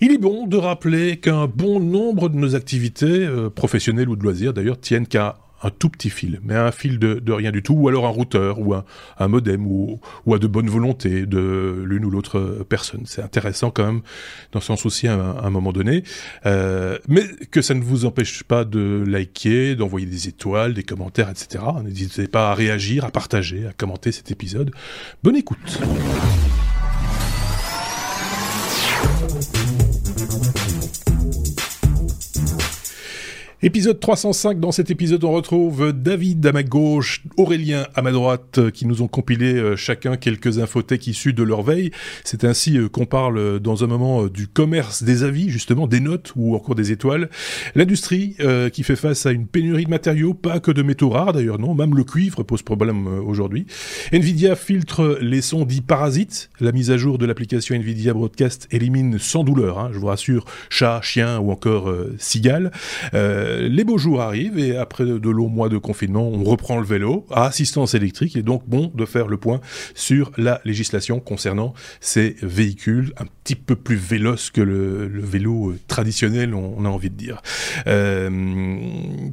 Il est bon de rappeler qu'un bon nombre de nos activités, euh, professionnelles ou de loisirs d'ailleurs, tiennent qu'à un tout petit fil, mais un fil de, rien du tout, ou alors un routeur, ou un, modem, ou, à de bonne volonté de l'une ou l'autre personne. C'est intéressant quand même, dans ce sens aussi à, un moment donné, euh, mais que ça ne vous empêche pas de liker, d'envoyer des étoiles, des commentaires, etc. N'hésitez pas à réagir, à partager, à commenter cet épisode. Bonne écoute. Épisode 305, dans cet épisode on retrouve David à ma gauche, Aurélien à ma droite, qui nous ont compilé euh, chacun quelques infothèques issues de leur veille. C'est ainsi euh, qu'on parle euh, dans un moment du commerce des avis, justement, des notes ou encore des étoiles. L'industrie qui fait face à une pénurie de matériaux, pas que de métaux rares d'ailleurs, non, même le cuivre pose problème aujourd'hui. Nvidia filtre les sons dits parasites. La mise à jour de l'application Nvidia Broadcast élimine sans douleur, hein, je vous rassure, chat, chien ou encore cigale. Euh, les beaux jours arrivent et après de longs mois de confinement, on reprend le vélo à assistance électrique. Il est donc bon de faire le point sur la législation concernant ces véhicules un petit peu plus véloces que le, vélo euh, traditionnel, on, a envie de dire. Euh,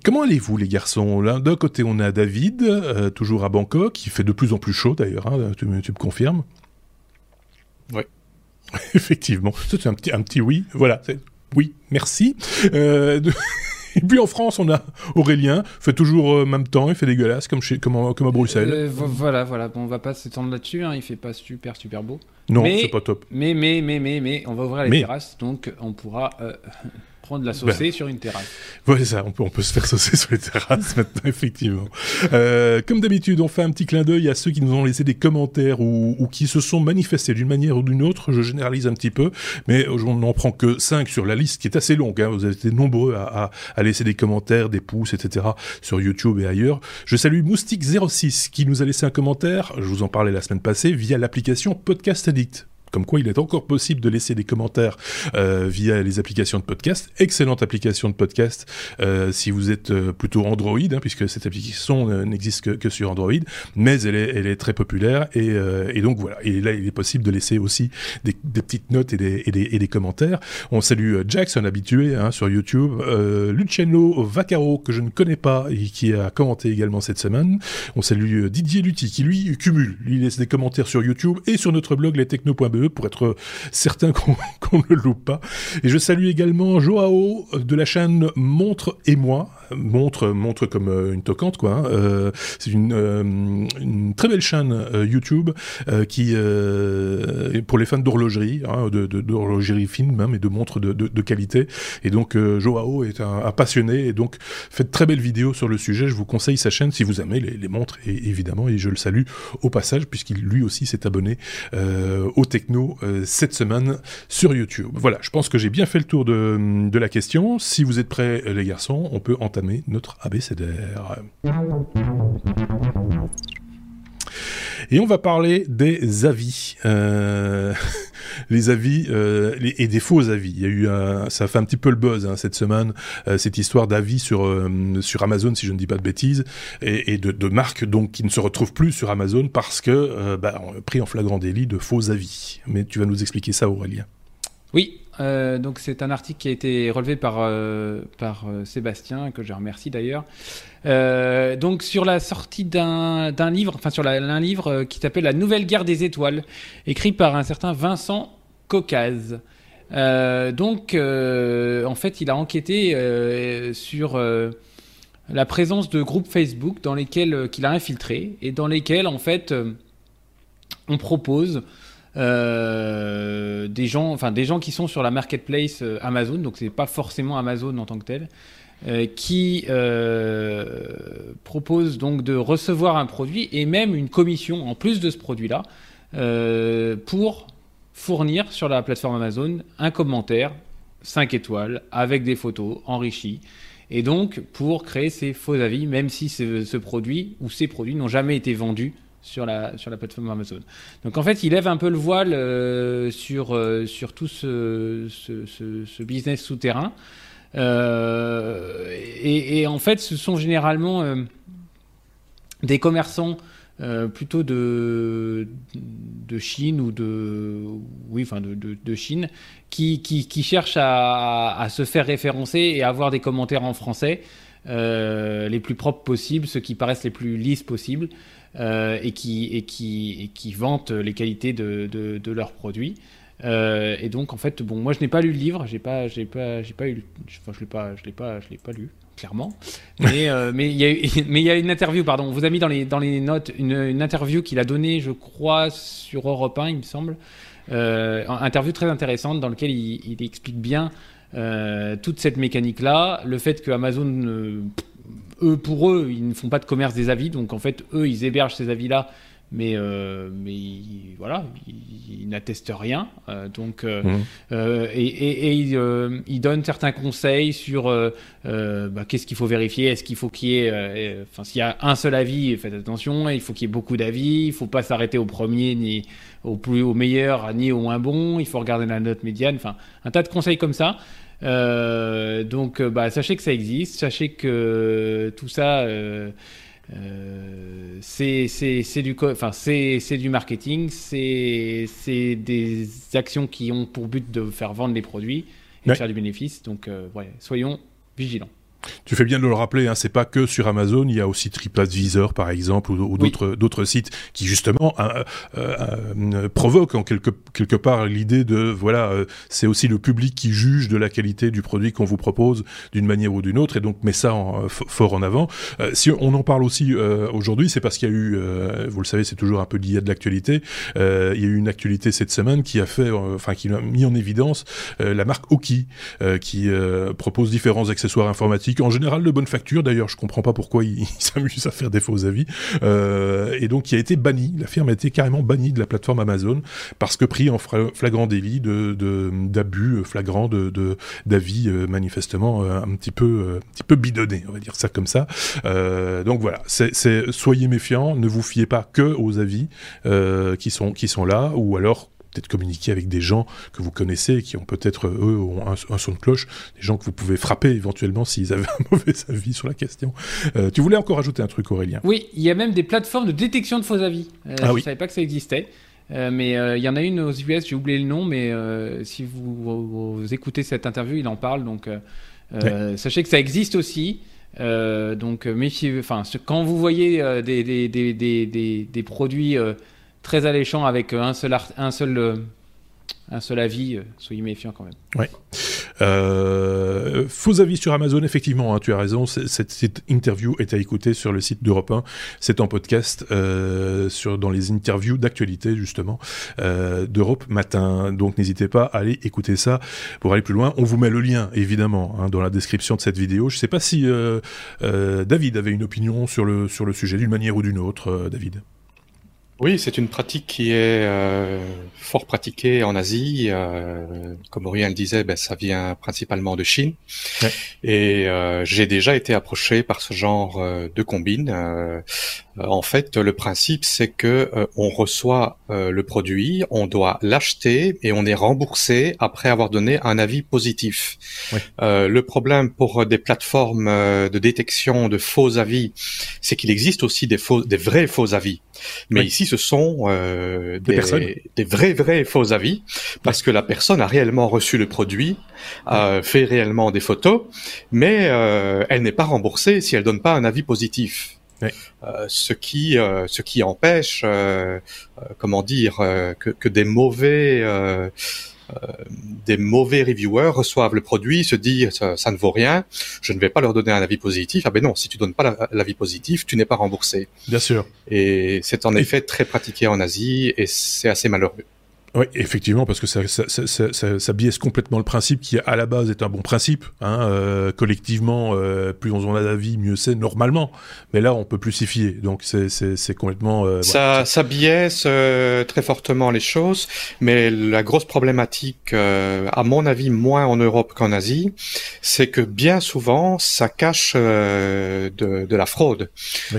comment allez-vous les garçons? D'un côté, on a David, toujours à Bangkok, qui fait de plus en plus chaud d'ailleurs, hein, tu, me confirmes? Oui. Effectivement, c'est un petit, un petit oui, voilà, oui, merci. Et puis en France, on a Aurélien, fait toujours euh, même temps, il fait dégueulasse comme, chez, comme, à Bruxelles. Euh, voilà, voilà, bon, on va pas s'étendre là-dessus, hein, il fait pas super, super beau. Non, c'est pas top. Mais, mais, mais, mais, mais, on va ouvrir les terrasses, donc on pourra prendre la saucer ben. sur une terrasse. Ouais, ça, on peut, on peut se faire saucer sur les terrasses maintenant, effectivement. Euh, comme d'habitude, on fait un petit clin d'œil à ceux qui nous ont laissé des commentaires ou, ou qui se sont manifestés d'une manière ou d'une autre. Je généralise un petit peu, mais on n'en prend que 5 sur la liste qui est assez longue. Hein. Vous avez été nombreux à, à, à, laisser des commentaires, des pouces, etc. sur YouTube et ailleurs. Je salue Moustique06 qui nous a laissé un commentaire, je vous en parlais la semaine passée, via l'application Podcast Addict comme quoi il est encore possible de laisser des commentaires euh, via les applications de podcast. Excellente application de podcast euh, si vous êtes euh, plutôt Android, hein, puisque cette application n'existe que, sur Android, mais elle est, elle est très populaire et, et, donc voilà. Et là, il est possible de laisser aussi des, des petites notes et des, et des, et des, commentaires. On salue Jax, un habitué hein, sur YouTube, Luciano Vaccaro que je ne connais pas et qui a commenté également cette semaine. On salue Didier Lutti qui lui cumule, lui laisse des commentaires sur YouTube et sur notre blog lestechno.be pour être certain qu'on ne le loupe pas. Et je salue également Joao de la chaîne Montre et moi, montre, montre comme euh, une toquante, quoi. Hein. Euh, c'est une, euh, une, très belle chaîne YouTube qui, pour les fans d'horlogerie, hein, d'horlogerie fine même, et de montres de, de, de qualité. Et donc, Joao est un, passionné, et donc fait de très belles vidéos sur le sujet. Je vous conseille sa chaîne si vous aimez les, montres, et, évidemment, et je le salue au passage, puisqu'il lui aussi s'est abonné au techno cette semaine sur YouTube. Voilà, je pense que j'ai bien fait le tour de, de la question. Si vous êtes prêts, les garçons, on peut entamer notre abécédaire. Et on va parler des avis. Euh, les avis euh, et des faux avis. Il y a eu ça fait un petit peu le buzz hein, cette semaine, euh, cette histoire d'avis sur sur Amazon, si je ne dis pas de bêtises, et, de, marques donc qui ne se retrouvent plus sur Amazon parce que bah, a pris en flagrant délit de faux avis. Mais tu vas nous expliquer ça, Aurélien. Oui, euh, donc c'est un article qui a été relevé par, euh, par euh, Sébastien, que je remercie d'ailleurs. donc sur la sortie d'un livre, enfin sur un livre qui s'appelle La Nouvelle Guerre des Étoiles, écrit par un certain Vincent Caucase. donc en fait il a enquêté sur la présence de groupes Facebook dans lesquels qu'il a infiltré et dans lesquels en fait on propose euh, des gens, enfin des gens qui sont sur la marketplace euh, Amazon, donc c'est pas forcément Amazon en tant que tel, euh, qui proposent donc de recevoir un produit et même une commission en plus de ce produit-là pour fournir sur la plateforme Amazon un commentaire 5 étoiles avec des photos enrichies. Et donc, pour créer ces faux avis, même si ce produit ou ces produits n'ont jamais été vendus sur la, sur la plateforme Amazon. Donc en fait, il lève un peu le voile euh, sur, euh, sur tout ce, ce, business souterrain. Euh, et, en fait, ce sont généralement des commerçants plutôt de, de Chine ou de, oui, enfin de, de, Chine, qui, qui, qui cherchent à, à, se faire référencer et avoir des commentaires en français les plus propres possibles, ceux qui paraissent les plus lisses possibles. Euh, et, qui, et, qui, et qui vantent les qualités de, de, de leurs produits. Euh, et donc en fait, bon, moi je n'ai pas lu le livre, j'ai pas, j'ai pas, j'ai pas eu, enfin je l'ai pas, je l'ai pas, je l'ai pas lu clairement. Mais euh, mais il y a mais il y a une interview, pardon, on vous a mis dans les dans les notes une, une interview qu'il a donnée, je crois, sur Europe 1, il me semble, euh, interview très intéressante dans laquelle il, il explique bien toute cette mécanique là, le fait que Amazon eux, pour eux, ils ne font pas de commerce des avis, donc en fait, eux, ils hébergent ces avis-là, mais, euh, mais voilà, ils, n'attestent rien. Euh, donc, euh, mmh. et, et, ils, donnent certains conseils sur bah, qu'est-ce qu'il faut vérifier, est-ce qu'il faut qu'il y ait, enfin, s'il y a un seul avis, faites attention, il faut qu'il y ait beaucoup d'avis, il ne faut pas s'arrêter au premier ni au plus au meilleur ni au moins bon, il faut regarder la note médiane, enfin, un tas de conseils comme ça. Euh, donc, euh, bah, sachez que ça existe, sachez que tout ça, euh, c'est du, enfin, c'est du marketing, c'est des actions qui ont pour but de faire vendre les produits et de faire du bénéfice. Donc, ouais, soyons vigilants. Tu fais bien de le rappeler, hein, c'est pas que sur Amazon, il y a aussi TripAdvisor par exemple ou, d'autres d'autres sites qui justement euh, euh, euh, provoquent en quelque quelque part l'idée de voilà, c'est aussi le public qui juge de la qualité du produit qu'on vous propose d'une manière ou d'une autre et donc met ça fort en avant. si on en parle aussi aujourd'hui, c'est parce qu'il y a eu, vous le savez, c'est toujours un peu lié de l'actualité. il y a eu une actualité cette semaine qui a fait, enfin qui a mis en évidence la marque Oki qui propose différents accessoires informatiques en général de bonne facture. D'ailleurs, je comprends pas pourquoi ils s'amusent à faire des faux avis. Euh, et donc, qui a été banni. La firme a été carrément bannie de la plateforme Amazon parce que pris en flagrant délit d'abus flagrant de d'avis euh, manifestement euh, un petit peu un bidonné, on va dire ça comme ça. donc voilà, c'est soyez méfiants, ne vous fiez pas que aux avis qui sont qui sont là, ou alors peut-être communiquer avec des gens que vous connaissez, qui ont peut-être, eux, ont un, son de cloche, des gens que vous pouvez frapper éventuellement s'ils avaient un mauvais avis sur la question. Euh, tu voulais encore ajouter un truc, Aurélien? Oui, il y a même des plateformes de détection de faux avis. Euh, ah je ne savais pas que ça existait. Euh, mais il y en a une aux US, j'ai oublié le nom, mais si vous, écoutez cette interview, il en parle. Donc, sachez que ça existe aussi. donc, méfiez. Enfin, quand vous voyez des, des, des, des, produits très alléchant avec euh, un seul, un seul, euh, un seul avis. Euh, soyez méfiants quand même. Ouais. faux avis sur Amazon, effectivement, hein, tu as raison. Cette, interview est à écouter sur le site d'Europe 1. C'est en podcast sur, dans les interviews d'actualité, justement, d'Europe Matin. Donc n'hésitez pas à aller écouter ça pour aller plus loin. On vous met le lien, évidemment, hein, dans la description de cette vidéo. Je ne sais pas si David avait une opinion sur le, sur le sujet, d'une manière ou d'une autre, David. Oui, c'est une pratique qui est euh, fort pratiquée en Asie. Euh, comme Aurélien le disait, ben, ça vient principalement de Chine. Et euh, j'ai déjà été approché par ce genre de combine. en fait, le principe, c'est que on reçoit le produit, on doit l'acheter et on est remboursé après avoir donné un avis positif. le problème pour des plateformes de détection de faux avis, c'est qu'il existe aussi des faux, des vrais faux avis. Mais ici, ce sont euh, des, des, vrais, vrais faux avis, parce que la personne a réellement reçu le produit, euh, fait réellement des photos, mais euh, elle n'est pas remboursée si elle donne pas un avis positif. Euh, ce qui euh, ce qui empêche euh, comment dire que, que, des mauvais euh, des mauvais reviewers reçoivent le produit, se disent ça, ne vaut rien, je ne vais pas leur donner un avis positif. Ah ben non, si tu donnes pas l'avis positif, tu n'es pas remboursé. Bien sûr. Et c'est en effet très pratiqué en Asie et c'est assez malheureux. Oui, effectivement, parce que ça, ça, ça, ça, ça biaise complètement le principe qui, à la base, est un bon principe. Hein, euh, collectivement, euh, plus on en a d'avis, mieux c'est normalement. Mais là, on peut plus s'y fier. Donc, c'est complètement. Euh, ça, ça biaise euh, très fortement les choses. Mais la grosse problématique, euh, à mon avis, moins en Europe qu'en Asie, c'est que bien souvent, ça cache de, de, la fraude.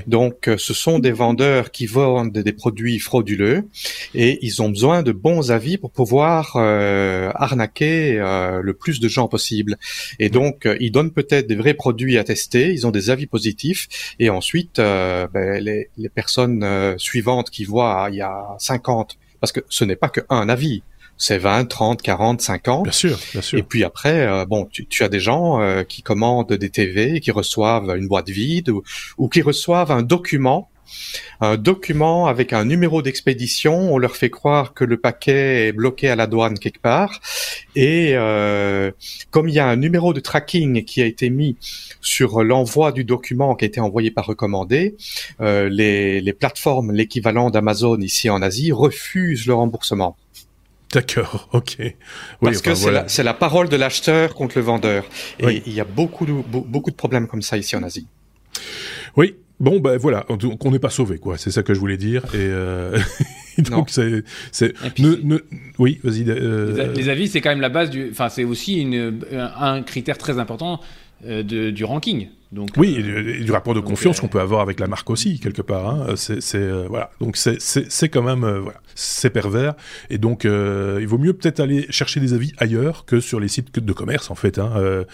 Donc, ce sont des vendeurs qui vendent des produits frauduleux et ils ont besoin de bons bons avis pour pouvoir arnaquer le plus de gens possible. Et donc, ils donnent peut-être des vrais produits à tester, ils ont des avis positifs, et ensuite, ben, les, les, personnes suivantes qui voient, il y a 50, parce que ce n'est pas qu'un avis, c'est 20, 30, 40, 50. Bien sûr, bien sûr. Et puis après, euh, bon, tu, tu, as des gens euh, qui commandent des TV, qui reçoivent une boîte vide ou, ou qui reçoivent un document un document avec un numéro d'expédition. On leur fait croire que le paquet est bloqué à la douane quelque part. Et euh, comme il y a un numéro de tracking qui a été mis sur l'envoi du document qui a été envoyé par recommandé, euh, les, les plateformes, l'équivalent d'Amazon ici en Asie, refusent le remboursement. D'accord, ok. Oui, Parce que c'est la, parole de l'acheteur contre le vendeur. Et il y a beaucoup de, beaucoup de problèmes comme ça ici en Asie. Oui, Bon, ben voilà, on n'est pas sauvé, quoi. C'est ça que je voulais dire. Et, euh... donc c'est, c'est, oui, vas-y. Euh... Les avis, c'est quand même la base du. Enfin, c'est aussi une, un critère très important euh, de, du ranking oui, euh, et du, rapport de confiance euh, qu'on peut avoir avec la marque aussi quelque part. Hein. C'est, euh, voilà, donc c'est, c'est, quand même voilà, c'est pervers. Et donc il vaut mieux peut-être aller chercher des avis ailleurs que sur les sites de commerce en fait. Hein.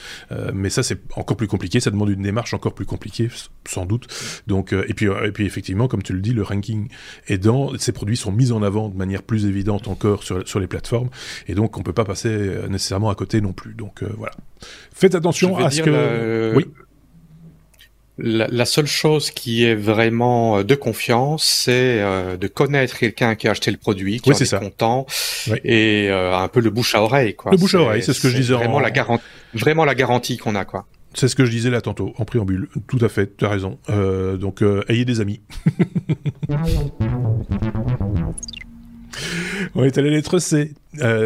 mais ça c'est encore plus compliqué. Ça demande une démarche encore plus compliquée sans doute. Donc et puis et puis effectivement comme tu le dis, le ranking aidant, ces produits sont mis en avant de manière plus évidente encore sur, sur les plateformes. Et donc on peut pas passer nécessairement à côté non plus. Donc voilà. Faites attention à ce que. Oui. La, seule chose qui est vraiment euh, de confiance, c'est euh, de connaître quelqu'un qui a acheté le produit, qui est, content, et euh, un peu le bouche à oreille. Quoi. Le bouche à oreille, c'est ce que je disais. Vraiment la garantie, vraiment la garantie qu'on a, quoi. C'est ce que je disais là tantôt, en préambule. Tout à fait, tu as raison. donc, ayez des amis. on est à la lettre C.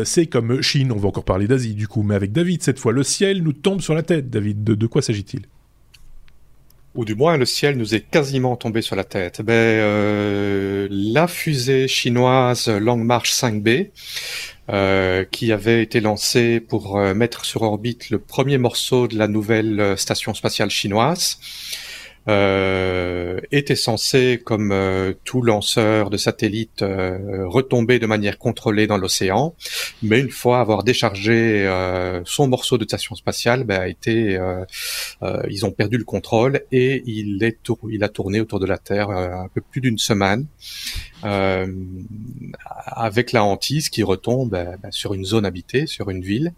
c'est comme Chine, on va encore parler d'Asie du coup, mais avec David cette fois. Le ciel nous tombe sur la tête, David. de quoi s'agit-il? Ou du moins le ciel nous est quasiment tombé sur la tête. Ben, euh, la fusée chinoise Long March 5B, euh, qui avait été lancée pour euh, mettre sur orbite le premier morceau de la nouvelle station spatiale chinoise, euh, était censé, comme euh, tout lanceur de satellite, euh, retomber de manière contrôlée dans l'océan. Mais une fois avoir déchargé euh, son morceau de station spatiale, ben, a été, ils ont perdu le contrôle et il, est il a tourné autour de la Terre un peu plus d'une semaine. avec la hantise qui retombe ben, sur une zone habitée, sur une ville.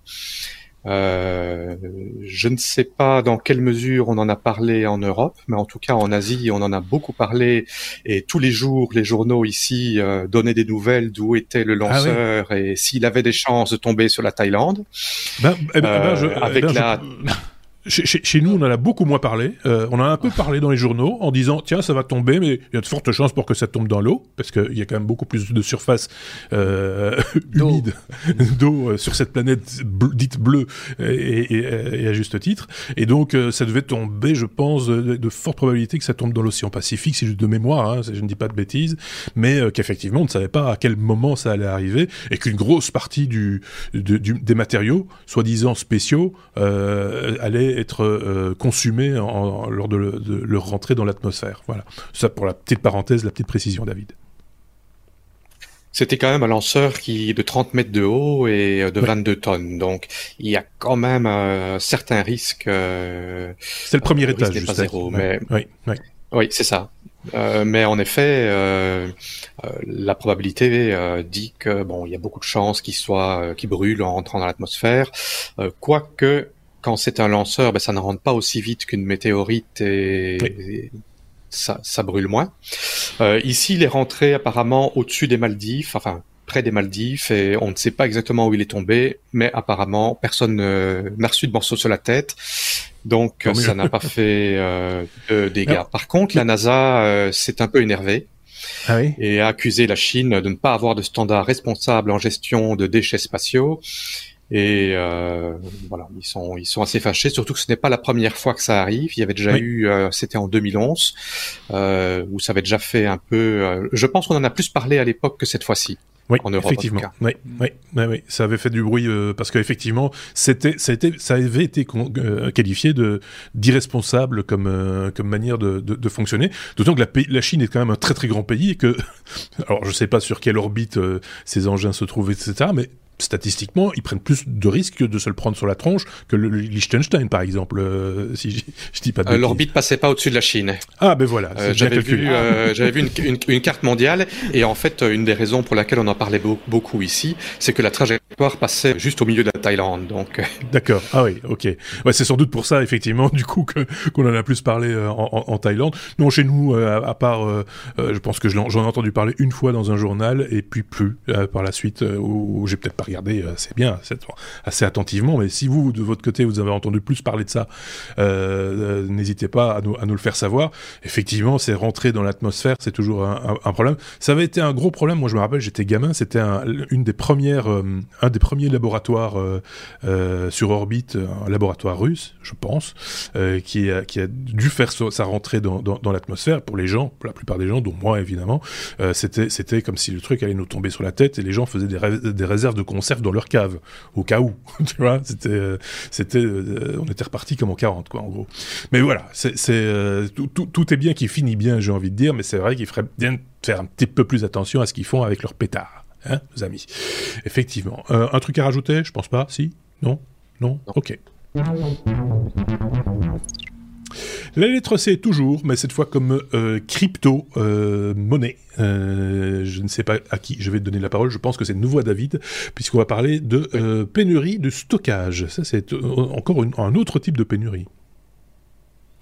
Euh, je ne sais pas dans quelle mesure on en a parlé en Europe, mais en tout cas en Asie, on en a beaucoup parlé et tous les jours, les journaux ici euh, donnaient des nouvelles d'où était le ah lanceur et s'il avait des chances de tomber sur la Thaïlande. Ben, eh ben, eh ben, euh, avec eh ben, chez, nous, on en a beaucoup moins parlé. Euh, on en a un peu parlé dans les journaux en disant tiens, ça va tomber, mais il y a de fortes chances pour que ça tombe dans l'eau, parce qu'il y a quand même beaucoup plus de surface euh, humide d'eau euh, sur cette planète dite bleue, et, à juste titre. Et donc, euh, ça devait tomber, je pense, de, fortes probabilités que ça tombe dans l'océan Pacifique, si juste de mémoire, hein, je ne dis pas de bêtises, mais qu'effectivement, on ne savait pas à quel moment ça allait arriver, et qu'une grosse partie du, du, des matériaux, soi-disant spéciaux, allait être euh, consumés lors de, leur rentrée dans l'atmosphère. Voilà. Ça pour la petite parenthèse, la petite précision, David. C'était quand même un lanceur qui de 30 mètres de haut et euh, de 22 tonnes. Donc, il y a quand même un certain risque. Euh, c'est le premier étage, pas zéro, mais oui, oui. c'est ça. mais en effet, la probabilité dit que bon, il y a beaucoup de chances qu'il soit, qu'il brûle en entrant dans l'atmosphère. quoique quand c'est un lanceur, ben, ça ne rentre pas aussi vite qu'une météorite et, ça, ça, brûle moins. Euh, ici, il est rentré apparemment au-dessus des Maldives, enfin près des Maldives, et on ne sait pas exactement où il est tombé, mais apparemment personne n'a reçu de morceau sur la tête, donc ça n'a pas fait euh, de dégâts. Par contre, la NASA euh, s'est un peu énervée. Ah oui et a accusé la Chine de ne pas avoir de standard responsable en gestion de déchets spatiaux et euh, voilà, ils sont ils sont assez fâchés, surtout que ce n'est pas la première fois que ça arrive. Il y avait déjà eu, euh, c'était en 2011, euh, où ça avait déjà fait un peu. Euh, je pense qu'on en a plus parlé à l'époque que cette fois-ci. Oui, effectivement. Oui, oui, oui, ça avait fait du bruit parce qu'effectivement, c'était, ça, avait été qualifié de d'irresponsable comme comme manière de, de, fonctionner. D'autant que la, la, Chine est quand même un très très grand pays et que, alors je sais pas sur quelle orbite ces engins se trouvent, etc. Mais statistiquement, ils prennent plus de risques de se le prendre sur la tronche que le Liechtenstein, par exemple. Euh, si je, dis pas de euh, L'orbite passait pas au-dessus de la Chine. Ah ben voilà. Euh, j'avais vu, j'avais vu une, une, carte mondiale et en fait, une des raisons pour laquelle on en parlait beaucoup ici, c'est que la trajectoire passait juste au milieu de la Thaïlande. Donc. D'accord. Ah oui, ok. Ouais, c'est sans doute pour ça, effectivement, du coup, que qu'on en a plus parlé en, en, Thaïlande. Non, chez nous, à, part, je pense que j'en ai entendu parler une fois dans un journal et puis plus par la suite, où, j'ai peut-être pas regardez assez bien, assez attentivement. Mais si vous, de votre côté, vous avez entendu plus parler de ça, euh, euh, n'hésitez pas à nous, à nous, le faire savoir. Effectivement, c'est rentrer dans l'atmosphère, c'est toujours un, problème. Ça avait été un gros problème. Moi, je me rappelle, j'étais gamin, c'était un, une des premières, euh, un des premiers laboratoires euh, sur orbite, un laboratoire russe, je pense, qui, a, dû faire sa rentrée dans l'atmosphère. Pour les gens, pour la plupart des gens, dont moi évidemment, c'était c'était comme si le truc allait nous tomber sur la tête et les gens faisaient des, des réserves de conserve dans leur cave, au cas où. tu vois, c'était, euh, c'était, euh, on était reparti comme en 40, quoi, en gros. Mais voilà, c'est, euh, tout, tout, est bien qui finit bien, j'ai envie de dire, mais c'est vrai qu'il ferait bien de faire un petit peu plus attention à ce qu'ils font avec leurs pétards, hein, nos amis. Effectivement. un truc à rajouter? Je pense pas. Si? Non? Non, non. Ok. La lettre C toujours, mais cette fois comme euh, crypto-monnaie. Euh, euh, je ne sais pas à qui je vais donner la parole, je pense que c'est nouveau à David, puisqu'on va parler de pénurie de stockage. Ça, c'est encore un autre type de pénurie.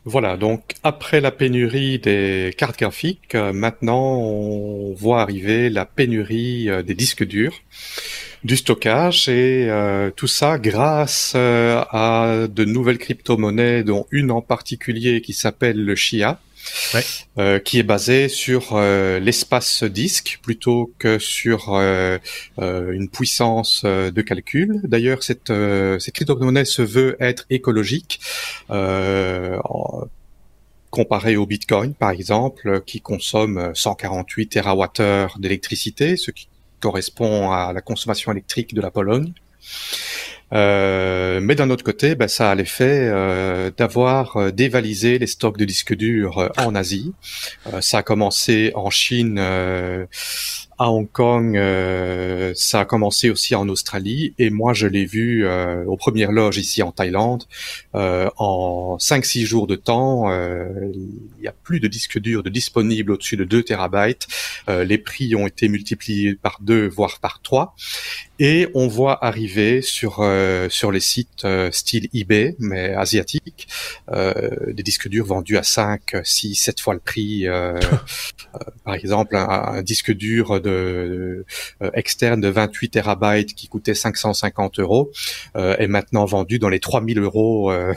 Voilà, donc après la pénurie des cartes graphiques, maintenant on voit arriver la pénurie des disques durs du stockage et euh, tout ça grâce euh, à de nouvelles crypto-monnaies dont une en particulier qui s'appelle le Chia. Euh, qui est basée sur l'espace disque plutôt que sur une puissance de calcul. D'ailleurs, cette, cette crypto-monnaie se veut être écologique. comparé au Bitcoin, par exemple, qui consomme 148 TWh d'électricité, ce qui correspond à la consommation électrique de la Pologne. Euh, mais d'un autre côté, ben, ça a l'effet euh, d'avoir euh, dévalisé les stocks de disques durs en Asie. ça a commencé en Chine à Hong Kong, euh, ça a commencé aussi en Australie et moi je l'ai vu euh, aux premières loges ici en Thaïlande. Euh, en 5-6 jours de temps, il y a plus de disques durs de disponibles au-dessus de 2 terabytes. les prix ont été multipliés par 2 voire par 3 et on voit arriver sur sur les sites style eBay mais asiatiques des disques durs vendus à 5, 6, 7 fois le prix. par exemple, un, un disque dur de, euh, externe de 28 terabytes qui coûtait 550 euros euh, est maintenant vendu dans les 3000 euros euh,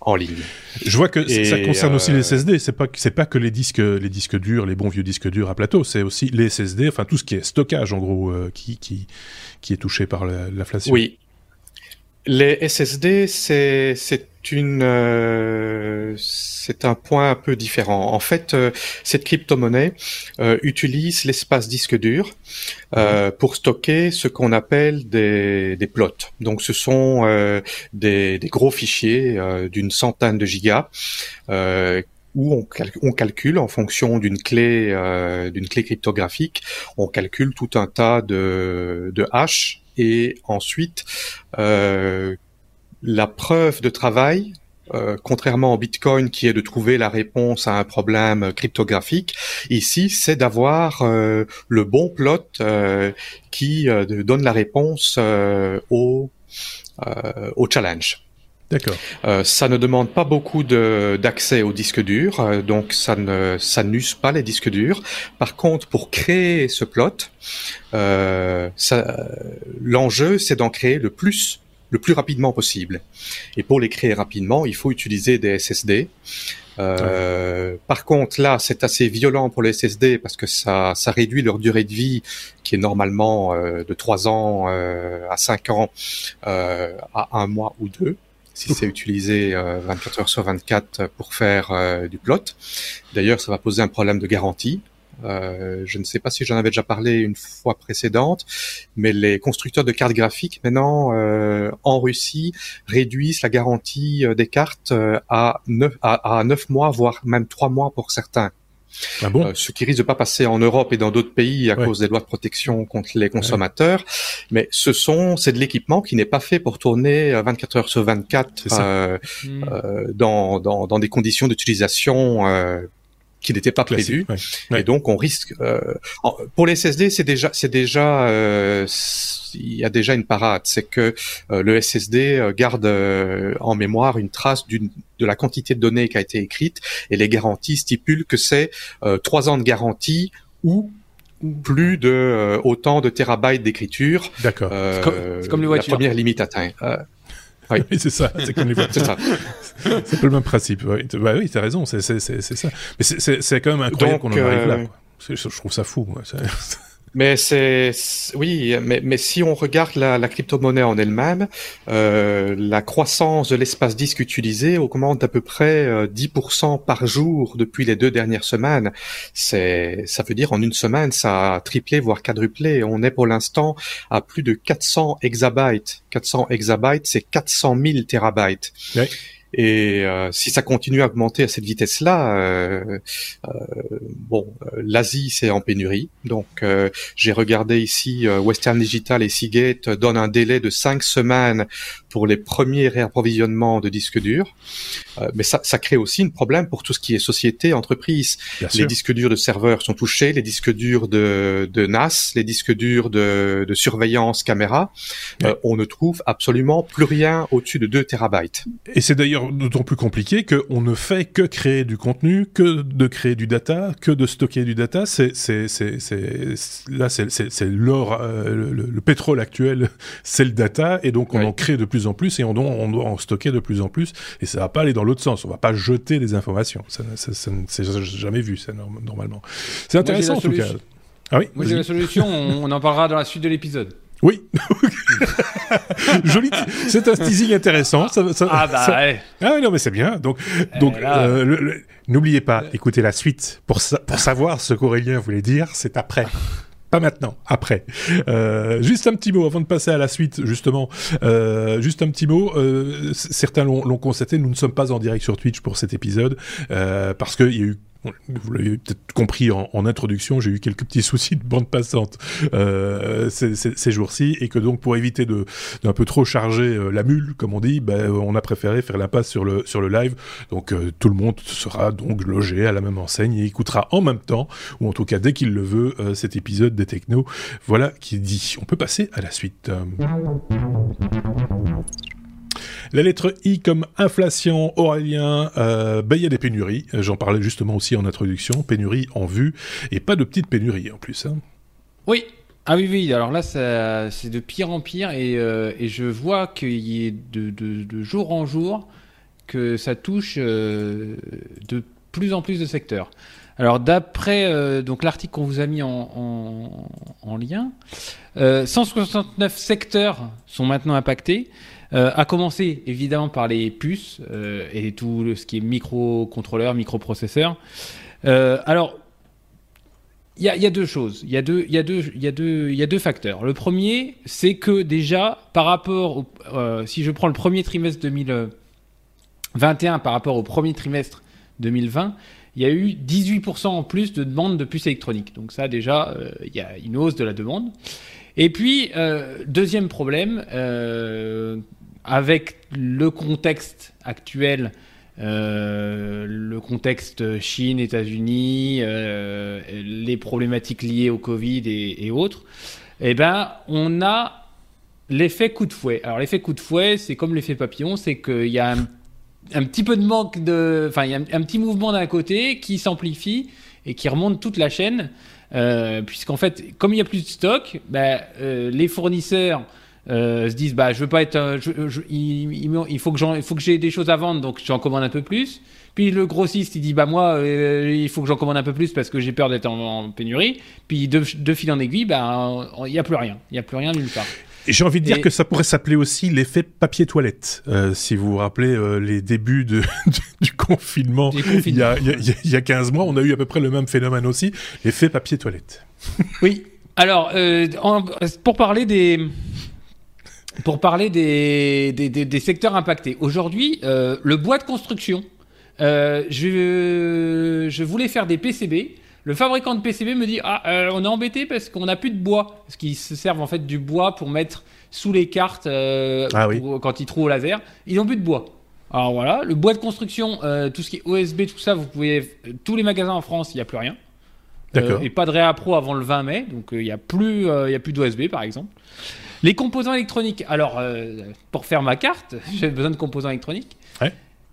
en ligne. Je vois que ça concerne aussi les SSD. C'est pas c'est pas que les disques les disques durs, les bons vieux disques durs à plateau. C'est aussi les SSD, enfin tout ce qui est stockage en gros qui qui qui est touché par l'inflation. Oui. Les SSD, c'est une euh, c'est un point un peu différent. En fait, euh, cette crypto-monnaie euh, utilise l'espace disque dur mhm. pour stocker ce qu'on appelle des, des plots. Donc, ce sont des, des, gros fichiers d'une centaine de gigas où on, on, calcule en fonction d'une clé d'une clé cryptographique, on calcule tout un tas de, de hash et ensuite euh, la preuve de travail, euh, contrairement au Bitcoin qui est de trouver la réponse à un problème cryptographique, ici c'est d'avoir euh, le bon plot euh, qui donne la réponse au, au challenge. D'accord. ça ne demande pas beaucoup d'accès au disque dur, donc ça ne ça n'use pas les disques durs. Par contre, pour créer ce plot, l'enjeu c'est d'en créer le plus le plus rapidement possible. Et pour les créer rapidement, il faut utiliser des SSD. Euh, par contre, là, c'est assez violent pour les SSD parce que ça, ça réduit leur durée de vie, qui est normalement euh, de 3 ans euh, à 5 ans, euh, à un mois ou deux, si c'est utilisé 24 heures sur 24 pour faire du plot. D'ailleurs, ça va poser un problème de garantie Euh, je ne sais pas si j'en avais déjà parlé une fois précédente, mais les constructeurs de cartes graphiques maintenant euh, en Russie réduisent la garantie euh, des cartes à 9, à, à 9 mois, voire même 3 mois pour certains. Ah bon? Ce qui risque de pas passer en Europe et dans d'autres pays à cause des lois de protection contre les consommateurs. Mais ce sont, c'est de l'équipement qui n'est pas fait pour tourner 24 heures sur 24 euh, hmm. euh, dans, dans, dans, des conditions d'utilisation euh, qui n'était pas prévu. Et donc on risque. Euh, pour les SSD, c'est déjà, c'est déjà, euh, il y a déjà une parade, c'est que euh, le SSD garde en mémoire une trace d'une de la quantité de données qui a été écrite et les garanties stipulent que c'est trois ans de garantie ou plus de autant de terabytes d'écriture. D'accord. c'est comme, les voitures. La première limite atteinte. Oui, c'est ça. C'est comme les C'est ça. c'est le même principe. Oui, bah, oui t'as raison. C'est ça. Mais c'est quand même incroyable qu'on en arrive là. Euh, quoi. Je trouve ça fou. Moi. Mais c'est oui, mais, mais si on regarde la, la crypto-monnaie en elle-même, euh, la croissance de l'espace disque utilisé augmente d'à peu près 10% euh, par jour depuis les deux dernières semaines. C'est ça veut dire en une semaine ça a triplé voire quadruplé. On est pour l'instant à plus de 400 exabytes. 400 exabytes, c'est 400 000 terabytes. Et euh, si ça continue à augmenter à cette vitesse-là, euh, euh, bon, l'Asie c'est en pénurie. Donc j'ai regardé ici Western Digital et Seagate donnent un délai de cinq semaines pour les premiers réapprovisionnements de disques durs. mais ça, ça crée aussi un problème pour tout ce qui est société, entreprise. les disques durs de serveurs sont touchés, les disques durs de, de NAS, les disques durs de, de surveillance caméra. on ne trouve absolument plus rien au-dessus de 2 terabytes. Et c'est d'ailleurs d'autant plus compliqué qu'on ne fait que créer du contenu, que de créer du data, que de stocker du data. C'est, là, c'est, l'or, euh, le, pétrole actuel, c'est le data, et donc on en crée de plus en plus et on doit, on doit en stocker de plus en plus. Et ça va pas aller dans l'autre sens. On va pas jeter des informations. Ça, ça, ça, c'est jamais vu ça normalement. C'est intéressant en tout cas. Ah oui. Moi j'ai la solution. on en parlera dans la suite de l'épisode. Oui. Joli. C'est un teasing intéressant. Ça, ça, ah bah ouais. Ah non mais c'est bien. Donc, eh donc euh, n'oubliez pas, écoutez la suite pour, pour savoir ce qu'Aurélien voulait dire. C'est après. Pas maintenant, après. Euh, juste un petit mot avant de passer à la suite, justement. Euh, juste un petit mot. Euh, certains l'ont constaté, nous ne sommes pas en direct sur Twitch pour cet épisode parce qu'il y a eu vous l'avez peut-être compris en, introduction, j'ai eu quelques petits soucis de bande passante euh, ces, jours-ci, et que donc pour éviter de d'un peu trop charger euh, la mule, comme on dit, ben, on a préféré faire l'impasse sur le sur le live. Donc euh, tout le monde sera donc logé à la même enseigne et écoutera en même temps, ou en tout cas dès qu'il le veut, cet épisode des Technos. Voilà qui dit. On peut passer à la suite. La lettre I comme inflation, Aurélien, euh, il y a des pénuries. J'en parlais justement aussi en introduction. Pénuries en vue, et pas de petites pénuries en plus. Hein. Oui, ah oui, oui, alors là, c'est de pire en pire et, euh, je vois qu'il y est de, jour en jour que ça touche euh, de plus en plus de secteurs. Alors d'après l'article qu'on vous a mis en, en lien, 169 secteurs sont maintenant impactés. Euh, à commencer évidemment par les puces euh, et tout ce qui est microcontrôleur, microprocesseur. Euh, alors, il y, a, deux choses. Il y a deux facteurs. Le premier, c'est que déjà, par rapport, au, euh, si je prends le premier trimestre 2021 par rapport au premier trimestre 2020, il y a eu 18% en plus de demandes de puces électroniques. Donc ça, déjà, il y a une hausse de la demande. Et puis, euh, deuxième problème, euh, avec le contexte actuel, euh, le contexte Chine, États-Unis, les problématiques liées au Covid et, autres, eh ben, on a l'effet coup de fouet. Alors l'effet coup de fouet, c'est comme l'effet papillon, c'est qu'il y a un, petit peu de manque de, enfin, il y a un, petit mouvement d'un côté qui s'amplifie et qui remonte toute la chaîne. Euh, puisqu'en fait, comme il y a plus de stock, bah, euh, les fournisseurs euh, se disent bah je veux pas être il, faut que il faut que j'ai des choses à vendre donc j'en commande un peu plus. Puis le grossiste il dit bah moi il faut que j'en commande un peu plus parce que j'ai peur d'être en, pénurie. Puis de, fil en aiguille bah il y a plus rien. Il y a plus rien nulle part J'ai envie de dire que ça pourrait s'appeler aussi l'effet papier toilette. Euh, si vous vous rappelez euh, les débuts de, du, confinement, il y, a, il, y a, 15 mois, on a eu à peu près le même phénomène aussi, l'effet papier toilette. oui. Alors, euh, pour parler des... Pour parler des, des, des, secteurs impactés. Aujourd'hui, le bois de construction, je, je voulais faire des PCB. Le fabricant de PCB me dit Ah, euh, on est embêté parce qu'on n'a plus de bois. Parce qu'ils se servent en fait du bois pour mettre sous les cartes euh, ah quand ils trouvent au laser. Ils n'ont plus de bois. Alors voilà, le bois de construction, euh, tout ce qui est OSB, tout ça, vous pouvez. Tous les magasins en France, il n'y a plus rien. D'accord. et pas de Réa Pro avant le 20 mai, donc il n'y a plus, il plus d'OSB par exemple. Les composants électroniques. Alors, pour faire ma carte, j'ai besoin de composants électroniques.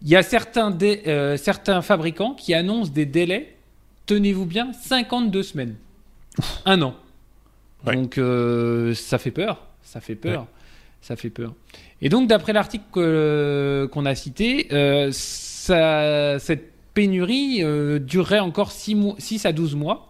Il y a certains, certains fabricants qui annoncent des délais tenez-vous bien, 52 semaines. Un an. Donc euh, ça fait peur, ça fait peur, ça fait peur. Et donc d'après l'article qu'on a cité, euh, cette pénurie euh, durerait encore 6, à 12 mois.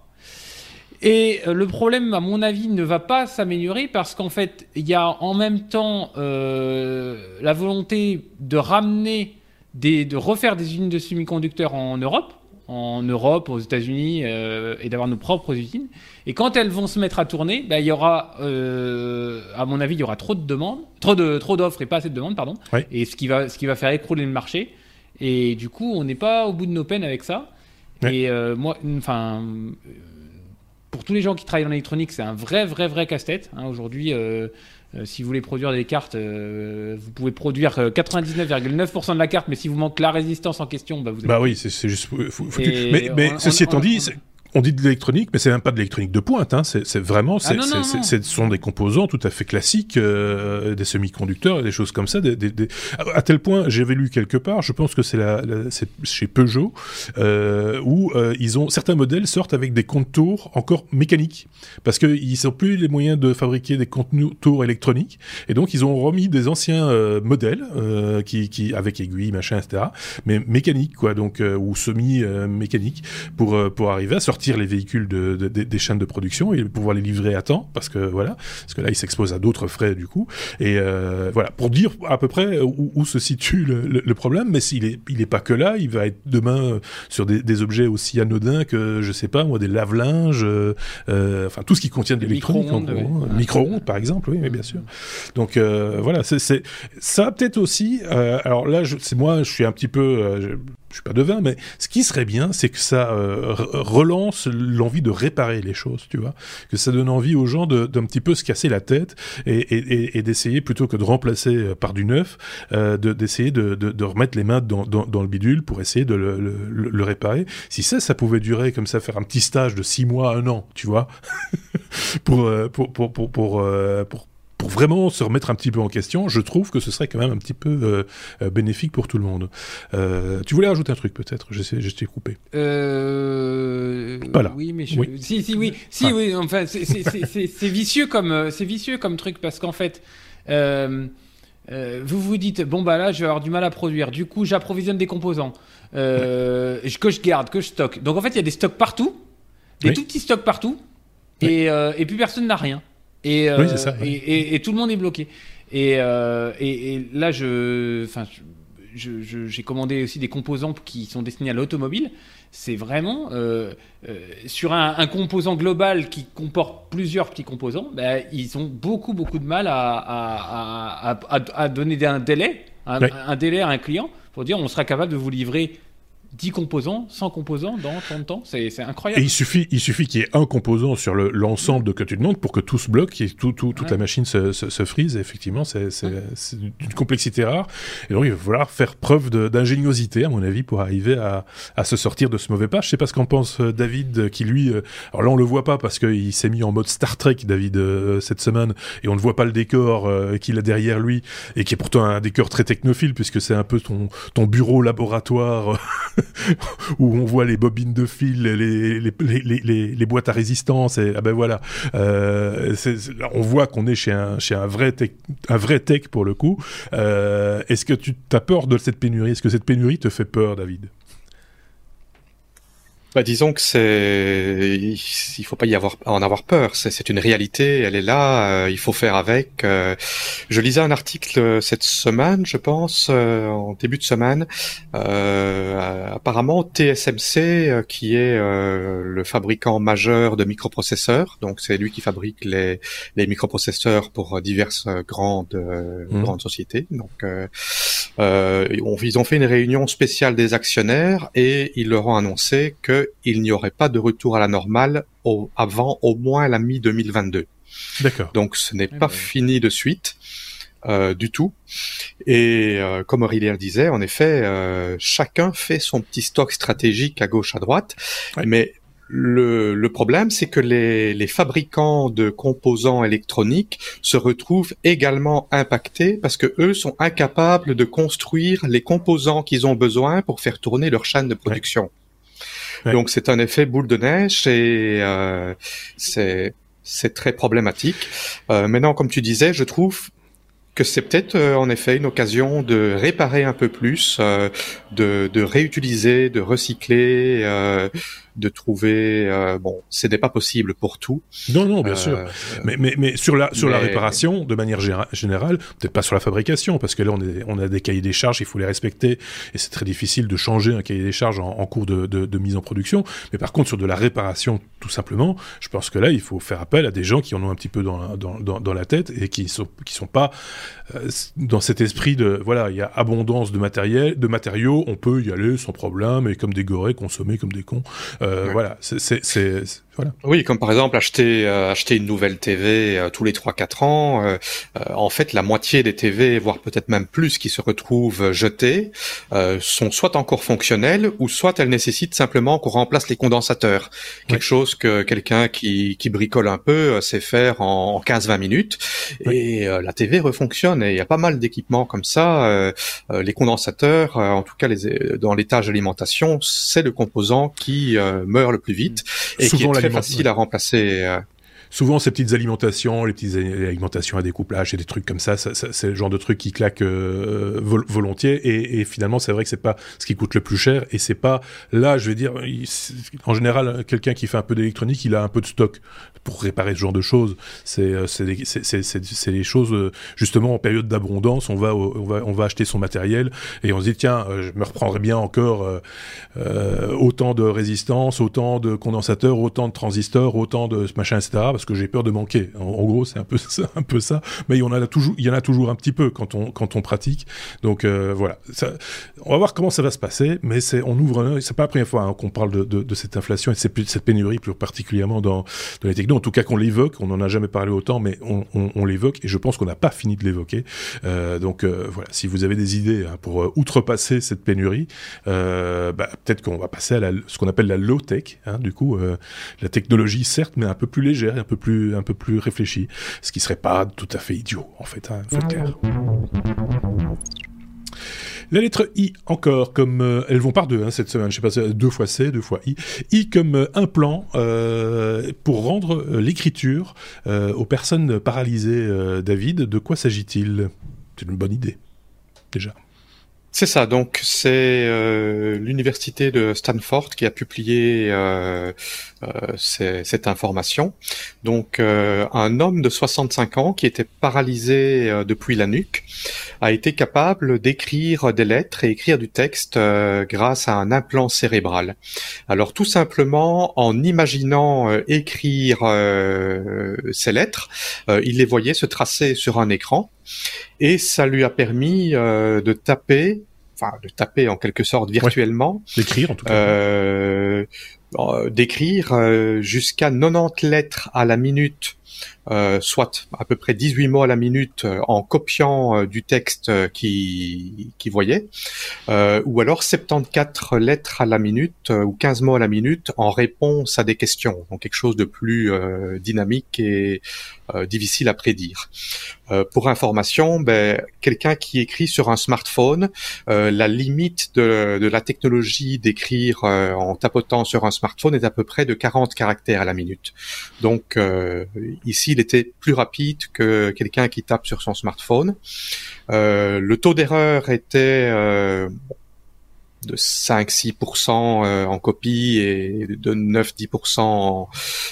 Et le problème, à mon avis, ne va pas s'améliorer parce qu'en fait, il y a en même temps la volonté de ramener, de refaire des usines de semi-conducteurs en Europe en Europe, aux États-Unis, euh, et d'avoir nos propres usines. Et quand elles vont se mettre à tourner, bah, il y aura, euh, à mon avis, il y aura trop de demandes, trop de trop d'offres et pas assez de demandes, pardon. Et ce qui va ce qui va faire écrouler le marché. Et du coup, on n'est pas au bout de nos peines avec ça. Et euh, moi, enfin, pour tous les gens qui travaillent dans l'électronique, c'est un vrai, vrai, vrai casse-tête. Hein, aujourd'hui, euh, si vous voulez produire des cartes, euh, vous pouvez produire 99,9% euh, de la carte, mais si vous manque la résistance en question, bah vous. Bah oui, c'est juste foutu. Mais, mais ceci étant dit, on dit de l'électronique, mais c'est même pas de l'électronique de pointe. Hein. C'est vraiment, ah ce sont des composants tout à fait classiques, euh, des semi-conducteurs et des choses comme ça. Des, des, des... À tel point, j'avais lu quelque part, je pense que c'est la, chez Peugeot, euh, où euh, ils ont certains modèles sortent avec des contours encore mécaniques, parce qu'ils n'ont plus les moyens de fabriquer des contours électroniques, et donc ils ont remis des anciens euh, modèles euh, qui, qui avec aiguilles, machin, etc., mais mécaniques quoi, donc ou semi-mécaniques pour pour arriver à sortir les véhicules de, des chaînes de production et pouvoir les livrer à temps, parce que voilà, parce que là, ils s'exposent à d'autres frais du coup. Et euh, voilà, pour dire à peu près où, se situe le, problème, mais s'il est, il est pas que là, il va être demain euh, sur des, objets aussi anodins que, je sais pas, moi, des lave-linges, euh, enfin tout ce qui contient de l'électronique, micro-ondes, par exemple, oui, mais bien sûr. Donc voilà, c'est ça peut-être aussi. alors là, c'est moi, je suis un petit peu, je suis pas devin, mais ce qui serait bien, c'est que ça euh, relance l'envie de réparer les choses, tu vois, que ça donne envie aux gens d'un petit peu se casser la tête et, d'essayer plutôt que de remplacer euh, par du neuf, euh, d'essayer de, remettre les mains dans, le bidule pour essayer de le, réparer. Si ça, ça pouvait durer comme ça, faire un petit stage de six mois, un an, tu vois, pour, pour, pour, pour, pour pour vraiment se remettre un petit peu en question, je trouve que ce serait quand même un petit peu euh, euh, bénéfique pour tout le monde. Euh, tu voulais ajouter un truc peut-être? Je t'ai coupé. Euh... Pas Oui, mais je... si, si, oui, si, oui. Enfin, c'est vicieux comme c'est vicieux comme truc parce qu'en fait. vous vous dites bon bah là je vais avoir du mal à produire du coup j'approvisionne des composants que je garde que je stocke donc en fait il y a des stocks partout des tout petits stocks partout et, et puis personne n'a rien et, euh, et, tout le monde est bloqué. Et, euh, et, là, je, enfin, j'ai commandé aussi des composants qui sont destinés à l'automobile. C'est vraiment euh, sur un, composant global qui comporte plusieurs petits composants, bah, ils ont beaucoup beaucoup de mal à, à, à, à donner un délai, un, délai à un client pour dire on sera capable de vous livrer 10 composants, 100 composants dans tant de temps. C'est incroyable. Et il suffit, il suffit qu'il y ait un composant sur l'ensemble de que tu demandes pour que tout se bloque, et tout, tout, toute la machine se, se, se frise. effectivement, c'est d'une complexité rare. Et donc, il va falloir faire preuve d'ingéniosité, à mon avis, pour arriver à, à, se sortir de ce mauvais pas. Je sais pas ce qu'en pense euh, David, qui lui, euh, alors là, on le voit pas parce qu'il s'est mis en mode Star Trek, David, euh, cette semaine, et on ne voit pas le décor qu'il a derrière lui, et qui est pourtant un décor très technophile, puisque c'est un peu ton, ton bureau laboratoire où on voit les bobines de fil, les, les, boîtes à résistance, et ah ben voilà. Euh, on voit qu'on est chez un, chez un vrai tech, un vrai tech pour le coup. Euh, est-ce que tu as peur de cette pénurie? Est-ce que cette pénurie te fait peur, David? Bah, disons que c'est, il faut pas y avoir, en avoir peur. C'est une réalité, elle est là. Euh, il faut faire avec. Euh. je lisais un article euh, cette semaine, je pense, en début de semaine. apparemment, TSMC, qui est le fabricant majeur de microprocesseurs, donc c'est lui qui fabrique les, les microprocesseurs pour diverses grandes mmh. grandes sociétés. Donc, ils ont fait une réunion spéciale des actionnaires et ils leur ont annoncé que il n'y aurait pas de retour à la normale avant au moins la mi-2022. D'accord. Donc ce n'est pas fini de suite. Euh, du tout. Et euh, comme Aurélien disait, en effet, euh, chacun fait son petit stock stratégique à gauche, à droite. Mais le, problème, c'est que les, les, fabricants de composants électroniques se retrouvent également impactés parce que eux sont incapables de construire les composants qu'ils ont besoin pour faire tourner leur chaîne de production. Donc c'est un effet boule de neige et euh, c'est c'est très problématique. Euh, maintenant, comme tu disais, je trouve que c'est peut-être euh, en effet une occasion de réparer un peu plus, euh, de, de, réutiliser, de recycler, euh, de trouver. Euh, bon, ce n'est pas possible pour tout. Non, non, bien sûr. Euh, mais, mais, mais sur la sur la réparation, de manière générale, peut-être pas sur la fabrication, parce que là on est on a des cahiers des charges, il faut les respecter, et c'est très difficile de changer un cahier des charges en, en cours de, de, de, mise en production. Mais par contre, sur de la réparation, tout simplement, je pense que là, il faut faire appel à des gens qui en ont un petit peu dans dans, dans, dans la tête et qui sont qui sont pas euh, dans cet esprit de voilà, il y a abondance de matériel, de matériaux, on peut y aller sans problème et comme des gorées consommer comme des cons. Euh, voilà, c'est oui, comme par exemple acheter euh, acheter une nouvelle TV euh, tous les 3-4 ans. Euh, en fait, la moitié des TV, voire peut-être même plus, qui se retrouvent jetées, sont soit encore fonctionnelles ou soit elles nécessitent simplement qu'on remplace les condensateurs. Quelque chose que quelqu'un qui, qui bricole un peu sait faire en, 15-20 minutes. Et la TV refonctionne. Et il y a pas mal d'équipements comme ça. les condensateurs, en tout cas les, dans l'étage d'alimentation, c'est le composant qui meurt le plus vite et qui est très facile à remplacer. Souvent ces petites alimentations, les petites alimentations à découplage et des trucs comme ça, c'est le genre de truc qui claque euh, volontiers. Et, finalement, c'est vrai que c'est pas ce qui coûte le plus cher. Et c'est pas là, je vais dire, en général, quelqu'un qui fait un peu d'électronique, il a un peu de stock pour réparer ce genre de choses. C'est euh, c'est les choses euh, justement en période d'abondance, on va on va on va acheter son matériel et on se dit tiens, je me reprendrai bien encore autant de résistance, autant de condensateurs, autant de transistors, autant de machin etc que j'ai peur de manquer. En, gros, c'est un peu ça, un peu ça. Mais il y en a toujours, il y en a toujours un petit peu quand on quand on pratique. Donc euh, voilà, on va voir comment ça va se passer. Mais c'est on ouvre un C'est pas la première fois hein, qu'on parle de, de, cette inflation et de cette, pénurie plus particulièrement dans, les technos. En tout cas, qu'on l'évoque. On n'en a jamais parlé autant, mais on, l'évoque et je pense qu'on n'a pas fini de l'évoquer. Euh, donc euh, voilà, si vous avez des idées hein, pour outrepasser cette pénurie, bah, peut-être qu'on va passer à ce qu'on appelle la low tech. Hein, du coup, la technologie certes, mais un peu plus légère, un peu plus, un peu plus réfléchi, ce qui serait pas tout à fait idiot, en fait, hein, faut La lettre I encore, comme euh, elles vont par deux hein, cette semaine, je sais pas, deux fois C, deux fois I. I comme euh, un plan euh, pour rendre l'écriture aux personnes paralysées. David, de quoi s'agit-il? C'est une bonne idée, déjà. C'est ça, donc c'est euh, l'université de Stanford qui a publié euh, euh, cette information. Donc un homme de 65 ans qui était paralysé depuis la nuque a été capable d'écrire des lettres et écrire du texte grâce à un implant cérébral. Alors tout simplement en imaginant écrire ces lettres, il les voyait se tracer sur un écran et ça lui a permis euh, de taper, enfin de taper en quelque sorte virtuellement, d'écrire en tout cas, euh, d'écrire euh, jusqu'à 90 lettres à la minute euh, soit à peu près 18 mots à la minute euh, en copiant euh, du texte qui, qui voyait, ou alors 74 lettres à la minute ou 15 mots à la minute en réponse à des questions, donc quelque chose de plus dynamique et difficile à prédire. pour information, ben, quelqu'un qui écrit sur un smartphone, la limite de, de la technologie d'écrire en tapotant sur un smartphone est à peu près de 40 caractères à la minute. Donc ici, il était plus rapide que quelqu'un qui tape sur son smartphone. Euh, le taux d'erreur était euh, de 5-6% en copie et de 9-10% en,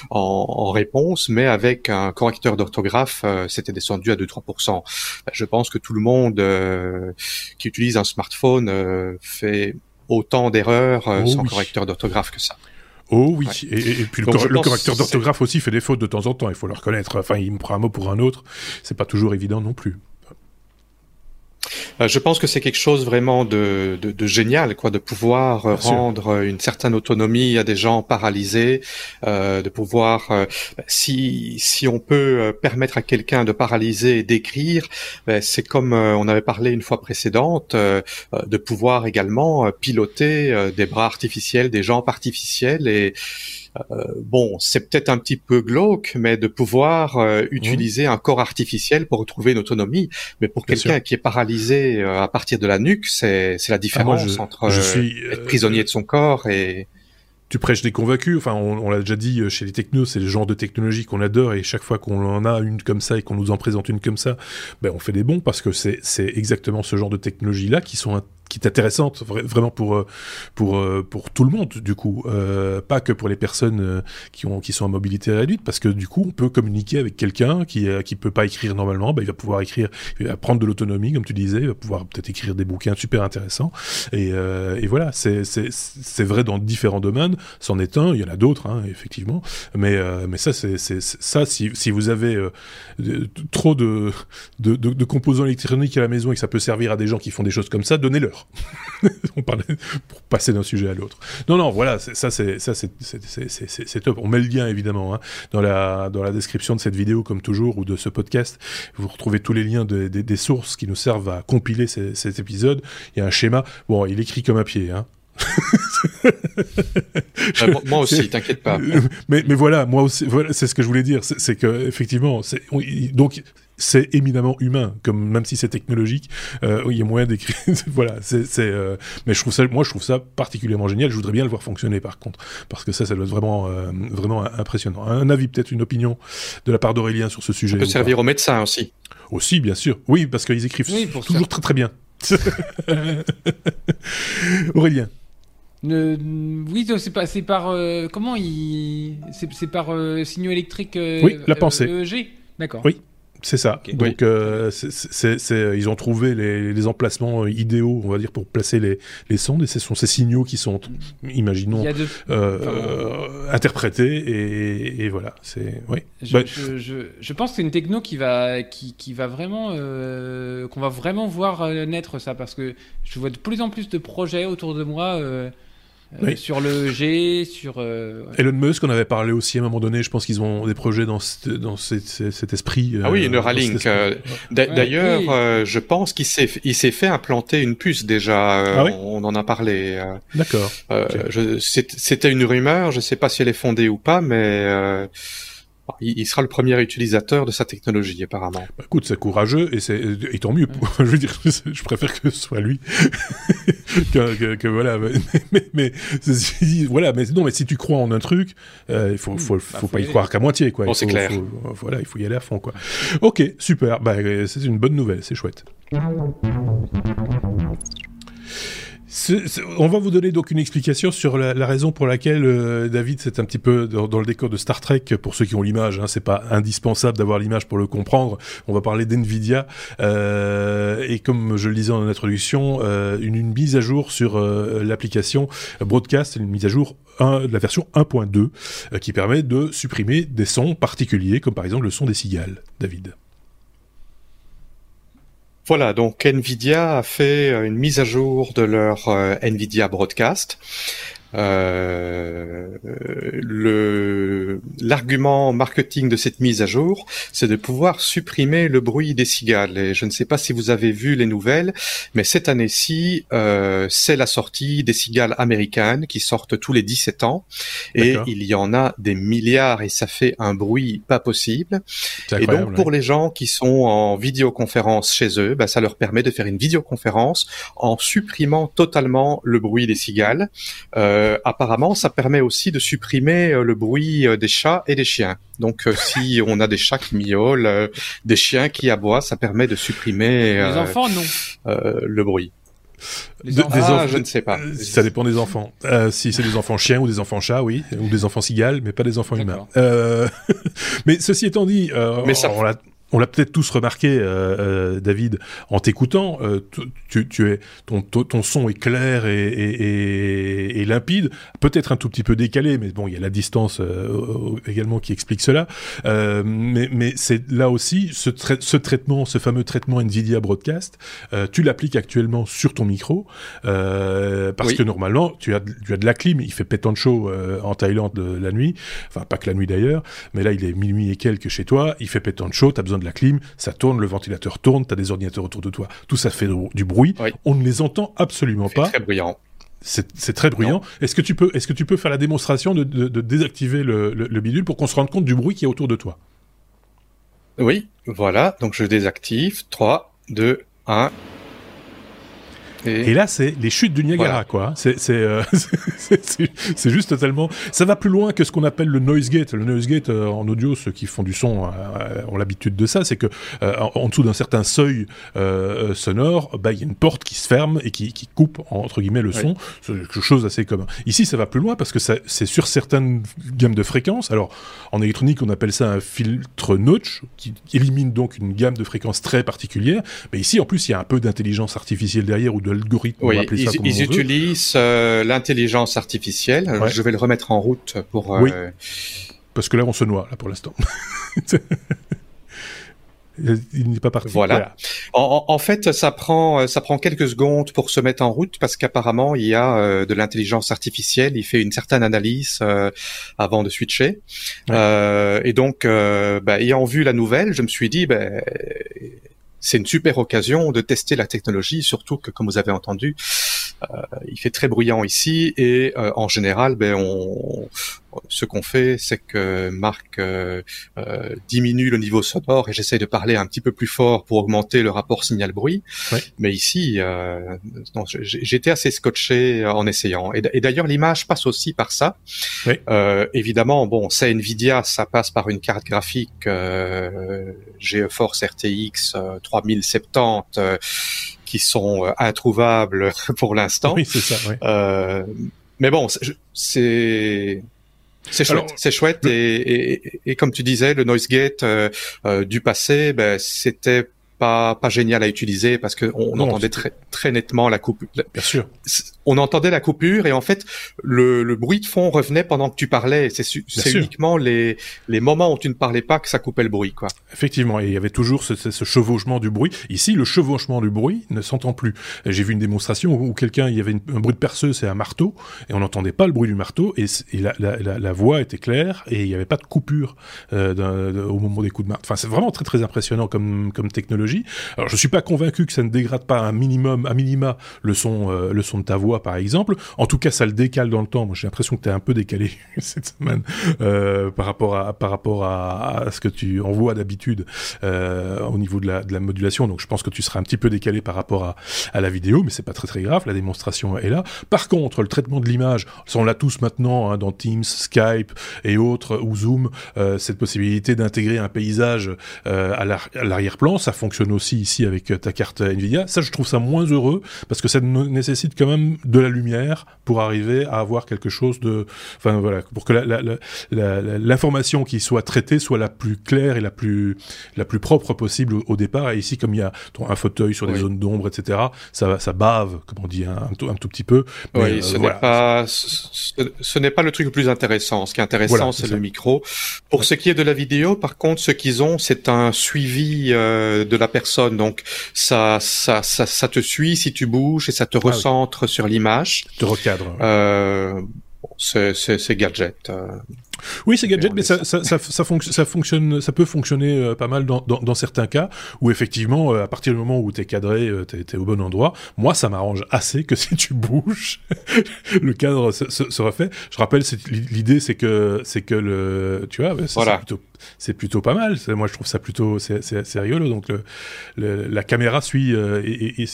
en, réponse, mais avec un correcteur d'orthographe, c'était descendu à 2-3%. Je pense que tout le monde qui utilise un smartphone fait autant d'erreurs oh sans correcteur d'orthographe que ça. Oh oui, et, puis le, correcteur d'orthographe aussi fait des fautes de temps en temps, il faut le reconnaître. Enfin, il me prend un mot pour un autre, c'est pas toujours évident non plus. Euh, je pense que c'est quelque chose vraiment de, de, de, génial, quoi, de pouvoir euh, rendre une certaine autonomie à des gens paralysés, euh, de pouvoir, euh, si si on peut permettre à quelqu'un de paralyser et d'écrire, ben, c'est comme on avait parlé une fois précédente, de pouvoir également piloter des bras artificiels, des jambes artificielles et euh, bon, c'est peut-être un petit peu glauque, mais de pouvoir euh, utiliser un corps artificiel pour retrouver une autonomie. Mais pour quelqu'un qui est paralysé euh, à partir de la nuque, c'est la ah, différence entre être prisonnier de son corps et tu prêches des convaincus. Enfin, on, l'a déjà dit chez les technos, c'est le genre de technologie qu'on adore et chaque fois qu'on en a une comme ça et qu'on nous en présente une comme ça, ben on fait des bons parce que c'est exactement ce genre de technologie là qui sont qui est intéressante vraiment pour euh, pour euh, pour tout le monde du coup. Euh, pas que pour les personnes qui ont qui sont à mobilité réduite parce que du coup on peut communiquer avec quelqu'un qui qui peut pas écrire normalement ben, il va pouvoir écrire il va prendre de l'autonomie comme tu disais il va pouvoir peut-être écrire des bouquins super intéressants. Et, et voilà c'est c'est c'est vrai dans différents domaines. C'en est un il y en a d'autres hein, effectivement. Mais mais ça c'est ça si si vous avez trop de, de de composants électroniques à la maison et que ça peut servir à des gens qui font des choses comme ça donnez-leur on parlait pour passer d'un sujet à l'autre. Non, non, voilà, ça c'est ça c'est top. On met le lien évidemment hein, dans la dans la description de cette vidéo comme toujours ou de ce podcast. Vous retrouvez tous les liens des sources qui nous servent à compiler cet épisode. Il y a un schéma. Bon, il écrit comme un pied. Hein. Moi aussi, t'inquiète pas. Mais, mais voilà, moi aussi, voilà, c'est ce que je voulais dire, c'est que effectivement, donc c'est éminemment humain, comme même si c'est technologique, euh, il y a moyen d'écrire. voilà, c'est, euh, mais je trouve ça, moi, je trouve ça particulièrement génial. Je voudrais bien le voir fonctionner, par contre, parce que ça, ça doit être vraiment, euh, vraiment impressionnant. Un avis, peut-être une opinion de la part d'Aurélien sur ce sujet. Ça peut servir aux médecins aussi. Aussi, bien sûr. Oui, parce qu'ils écrivent toujours très très bien. Aurélien. Oui, c'est pas, c'est par comment il, c'est, par signaux électriques. oui, la pensée. EEG, d'accord. Oui. C'est ça. Donc, euh, c'est, ils ont trouvé les, les, emplacements idéaux, on va dire, pour placer les, les sondes, et ce sont ces signaux qui sont, imaginons, euh, interprétés, et, et, voilà. C'est, oui. Je, bah, je, je, je, pense que c'est une techno qui va, qui, qui va vraiment, euh, qu'on va vraiment voir euh, naître ça, parce que je vois de plus en plus de projets autour de moi. Euh, euh, sur le G, sur. Euh, Elon Musk, on avait parlé aussi à un moment donné. Je pense qu'ils ont des projets dans, dans cet, esprit. ah oui, Neuralink. Euh, d'ailleurs, je pense qu'il s'est il s'est fait implanter une puce déjà. Ah on, en a parlé. D'accord. C'était une rumeur. Je ne sais pas si elle est fondée ou pas, mais il, sera le premier utilisateur de sa technologie, apparemment. Bah, écoute, c'est courageux et c'est et tant mieux. je veux dire, je préfère que ce soit lui que, que, voilà. Mais, mais, voilà. Mais non, mais si tu crois en un truc, euh, il faut, faut, faut, bah, pas y, croire qu'à moitié, quoi. c'est clair. voilà, il faut y aller à fond, quoi. Ok, super. Bah, c'est une bonne nouvelle. C'est chouette on va vous donner donc une explication sur la, raison pour laquelle euh, David c'est un petit peu dans, le décor de Star Trek pour ceux qui ont l'image. Hein, c'est pas indispensable d'avoir l'image pour le comprendre. On va parler d'Nvidia euh, et comme je le disais en introduction, euh, une, mise à jour sur l'application Broadcast, une mise à jour de la version 1.2 qui permet de supprimer des sons particuliers comme par exemple le son des cigales. David. Voilà, donc Nvidia a fait une mise à jour de leur euh, Nvidia Broadcast. euh, le l'argument marketing de cette mise à jour, c'est de pouvoir supprimer le bruit des cigales. Et je ne sais pas si vous avez vu les nouvelles, mais cette année-ci, euh, c'est la sortie des cigales américaines qui sortent tous les 17 ans, et il y en a des milliards et ça fait un bruit pas possible. Et donc pour les gens qui sont en vidéoconférence chez eux, bah, ça leur permet de faire une vidéoconférence en supprimant totalement le bruit des cigales. Euh, euh, apparemment, ça permet aussi de supprimer euh, le bruit euh, des chats et des chiens. Donc, si on a des chats qui miaulent, des chiens qui aboient, ça permet de supprimer. Les enfants, non. le bruit. des ah, je ne sais pas. Ça dépend des enfants. Euh, si c'est des enfants chiens ou des enfants chats, oui, ou des enfants cigales, mais pas des enfants humains. Euh, mais ceci étant dit, mais ça... on, on l'a peut-être tous remarqué, euh, euh, David, en t'écoutant. Euh, tu, tu, es, ton, ton, son est clair et, et, et, limpide, peut-être un tout petit peu décalé, mais bon, il y a la distance également qui explique cela. mais mais c'est là aussi ce, ce traitement, ce fameux traitement Nvidia Broadcast, tu l'appliques actuellement sur ton micro parce que normalement tu as, tu as de la clim. Il fait pétant de chaud en Thaïlande la nuit, enfin pas que la nuit d'ailleurs, mais là il est minuit et quelques chez toi. Il fait pétant de chaud, t'as besoin de la clim, ça tourne, le ventilateur tourne, tu as des ordinateurs autour de toi, tout ça fait du bruit. On ne les entend absolument pas. C'est très bruyant. C'est très bruyant. Est-ce que tu peux, est-ce que tu peux faire la démonstration de, désactiver le, bidule pour qu'on se rende compte du bruit qui est autour de toi? Oui, voilà. Donc je désactive. 3, 2, 1. Et... là, c'est les chutes du Niagara, quoi. Euh, c'est juste totalement. Ça va plus loin que ce qu'on appelle le noise gate. Le noise gate euh, en audio, ceux qui font du son euh, ont l'habitude de ça. C'est que en, dessous d'un certain seuil sonore, bah il y a une porte qui se ferme et qui, qui coupe entre guillemets le son. C'est quelque chose d'assez commun. Ici, ça va plus loin parce que c'est sur certaines gammes de fréquences. Alors, en électronique, on appelle ça un filtre notch qui élimine donc une gamme de fréquences très particulière. Mais ici, en plus, il y a un peu d'intelligence artificielle derrière ou de l'algorithme. Oui, ils, ça ils utilisent euh, l'intelligence artificielle. Je vais le remettre en route pour. Oui. Euh, Parce que là, on se noie là pour l'instant. il n'est pas parti. Voilà. En, fait, ça prend ça prend quelques secondes pour se mettre en route parce qu'apparemment il y a euh, de l'intelligence artificielle. Il fait une certaine analyse avant de switcher. et donc, bah, ayant vu la nouvelle, je me suis dit, bah, c'est une super occasion de tester la technologie, surtout que, comme vous avez entendu, euh, il fait très bruyant ici et euh, en général, ben, on, ce qu'on fait, c'est que Marc euh, euh, diminue le niveau sonore et j'essaie de parler un petit peu plus fort pour augmenter le rapport signal-bruit. Mais ici, euh, j'étais assez scotché en essayant. Et, d'ailleurs, l'image passe aussi par ça. Euh, évidemment, bon, c'est Nvidia, ça passe par une carte graphique GeForce RTX 3070 qui sont introuvables pour l'instant. Oui, c'est ça. mais bon, c'est c'est chouette, c'est chouette et, et, et, comme tu disais, le noise gate euh, euh, du passé, ben, c'était pas pas génial à utiliser parce que on, entendait très très nettement la coupure. Bien sûr. On entendait la coupure et en fait le, le bruit de fond revenait pendant que tu parlais. C'est uniquement les les moments où tu ne parlais pas que ça coupait le bruit quoi. Effectivement, et il y avait toujours ce, ce, chevauchement du bruit. Ici, le chevauchement du bruit ne s'entend plus. J'ai vu une démonstration où, quelqu'un il y avait un bruit de perceuse et un marteau et on n'entendait pas le bruit du marteau et, la, la, la, voix était claire et il n'y avait pas de coupure euh, au moment des coups de marteau. Enfin, c'est vraiment très très impressionnant comme comme technologie. Alors je suis pas convaincu que ça ne dégrade pas un minimum, à minima, le son, euh, le son de ta voix par exemple. En tout cas, ça le décale dans le temps. Moi, j'ai l'impression que tu es un peu décalé cette semaine euh, par rapport à par rapport à, ce que tu envoies d'habitude euh, au niveau de la, de la modulation. Donc je pense que tu seras un petit peu décalé par rapport à, à la vidéo, mais c'est pas très très grave. La démonstration est là. Par contre, le traitement de l'image, on l'a tous maintenant hein, dans Teams, Skype et autres ou Zoom, cette possibilité d'intégrer un paysage à l'arrière-plan, ça fonctionne aussi ici avec euh, ta carte Nvidia. Ça, je trouve ça moins heureux parce que ça nécessite quand même de la lumière pour arriver à avoir quelque chose de, enfin voilà, pour que l'information qui soit traitée soit la plus claire et la plus la plus propre possible au, départ. Et ici, comme il y a un fauteuil sur des zones d'ombre, etc., ça ça bave, comme on dit, un, un, tout, petit peu. oui, euh, ce n'est pas ce, n'est pas le truc le plus intéressant. Ce qui est intéressant, c'est le micro. Pour ce qui est de la vidéo, par contre, ce qu'ils ont, c'est un suivi euh, de la personne. Donc ça, ça, ça, ça te suit si tu bouges et ça te ah recentre sur l'image. Te recadre. Euh, c'est gadget. Euh. Oui, c'est gadget, mais ça, ça, ça, ça, fonctionne, ça peut fonctionner euh, pas mal dans, dans, dans, certains cas où effectivement, euh, à partir du moment où t'es cadré, euh, t'es es au bon endroit. Moi, ça m'arrange assez que si tu bouges, le cadre se, se, refait. Je rappelle, l'idée, c'est que c'est que le, tu vois, c'est plutôt c'est plutôt pas mal. Moi, je trouve ça plutôt c'est rigolo. Donc la caméra suit et, et,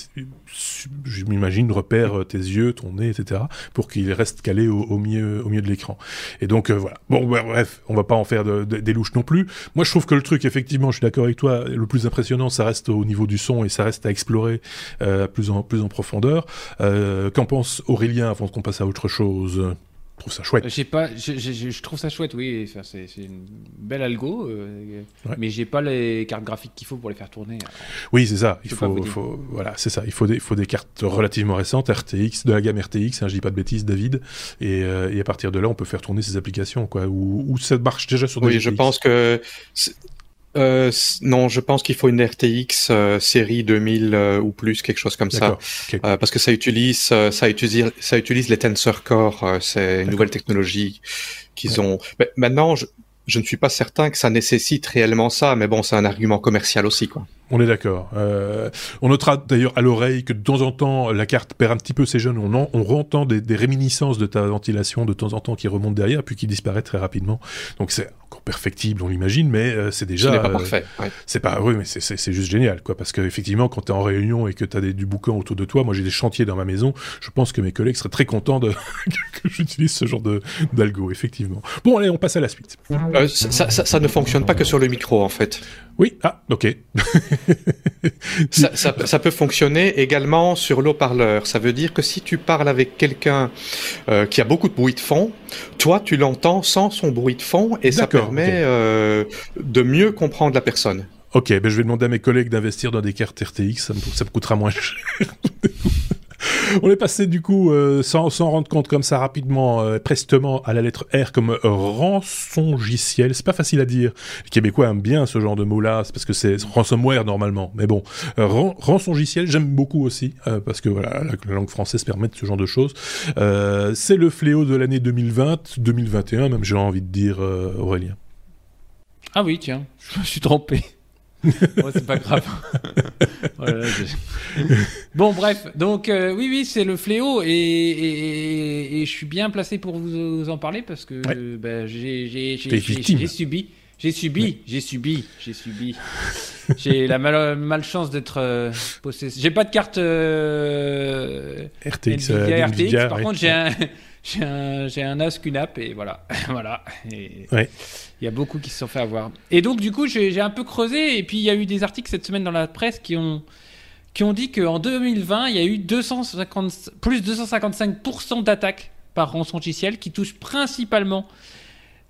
je m'imagine repère tes yeux, ton nez, etc. pour qu'il reste calé au, au, milieu au milieu de l'écran. Et donc voilà. Bon, bref, on va pas en faire de, des louches non plus. Moi, je trouve que le truc, effectivement, je suis d'accord avec toi. Le plus impressionnant, ça reste au niveau du son et ça reste à explorer plus en plus en profondeur. Qu'en pense Aurélien avant qu'on passe à autre chose? Je trouve ça chouette. J'ai pas, je, trouve ça chouette, oui. c'est une belle algo, euh, mais j'ai pas les cartes graphiques qu'il faut pour les faire tourner. oui, c'est ça. Il faut, voilà, c'est ça. Il faut des, faut des cartes relativement récentes, RTX, de la gamme RTX. Hein, je dis pas de bêtises, David. Et, euh, et, à partir de là, on peut faire tourner ces applications, quoi. Ou, ça marche déjà sur des. Oui, je pense que euh, non, je pense qu'il faut une RTX euh, série 2000 euh, ou plus, quelque chose comme ça, euh, parce que ça utilise, ça utilise, ça utilise les Tensor Core. c'est une nouvelle technologie qu'ils ont. Mais maintenant, je, je ne suis pas certain que ça nécessite réellement ça, mais bon, c'est un argument commercial aussi, quoi. On est d'accord. Euh, on notera d'ailleurs à l'oreille que de temps en temps, la carte perd un petit peu ses jeunes. On, en, on entend des, des, réminiscences de ta ventilation de temps en temps qui remontent derrière, puis qui disparaît très rapidement. Donc c'est encore perfectible, on l'imagine, mais euh, c'est déjà. Ce pas parfait. Ouais. C'est pas, oui, mais c'est juste génial, quoi. Parce qu'effectivement, quand tu es en réunion et que tu as des, du boucan autour de toi, moi j'ai des chantiers dans ma maison, je pense que mes collègues seraient très contents de que j'utilise ce genre d'algo, effectivement. Bon, allez, on passe à la suite. Euh, ça, ça, ça ne fonctionne pas que sur le micro, en fait. Oui, ah, ok. ça, peut fonctionner également sur l'eau-parleur. Ça veut dire que si tu parles avec quelqu'un euh, qui a beaucoup de bruit de fond, toi, tu l'entends sans son bruit de fond et ça permet okay. euh, de mieux comprendre la personne. Ok, ben je vais demander à mes collègues d'investir dans des cartes RTX, ça me, ça me coûtera moins cher. On est passé du coup, euh, sans rendre compte comme ça rapidement, euh, prestement à la lettre R comme rançongiciel. C'est pas facile à dire. Les Québécois aiment bien ce genre de mot-là, c'est parce que c'est ransomware normalement. Mais bon, euh, j'aime beaucoup aussi euh, parce que voilà, la, la, langue française permet ce genre de choses. C'est le fléau de l'année 2020, 2021 même, j'ai envie de dire Aurélien. Ah oui, tiens, je me suis trompé. oh, c'est pas grave. voilà, bon, bref, donc euh, oui, oui, c'est le fléau et, et, et, je suis bien placé pour vous, vous en parler parce que ouais. bah, j'ai subi. J'ai subi, j'ai subi, j'ai subi. J'ai la mal, malchance d'être euh, possédé. J'ai pas de carte euh, RTX, Nvidia, RTX. Par contre, j'ai un, j'ai un, j'ai un as QNAP et voilà, voilà. Et... Ouais. Il y a beaucoup qui se sont fait avoir. Et donc, du coup, j'ai un peu creusé. Et puis, il y a eu des articles cette semaine dans la presse qui ont, qui ont dit qu'en 2020, il y a eu 250, plus 255% d'attaques par rançon logiciel qui touchent principalement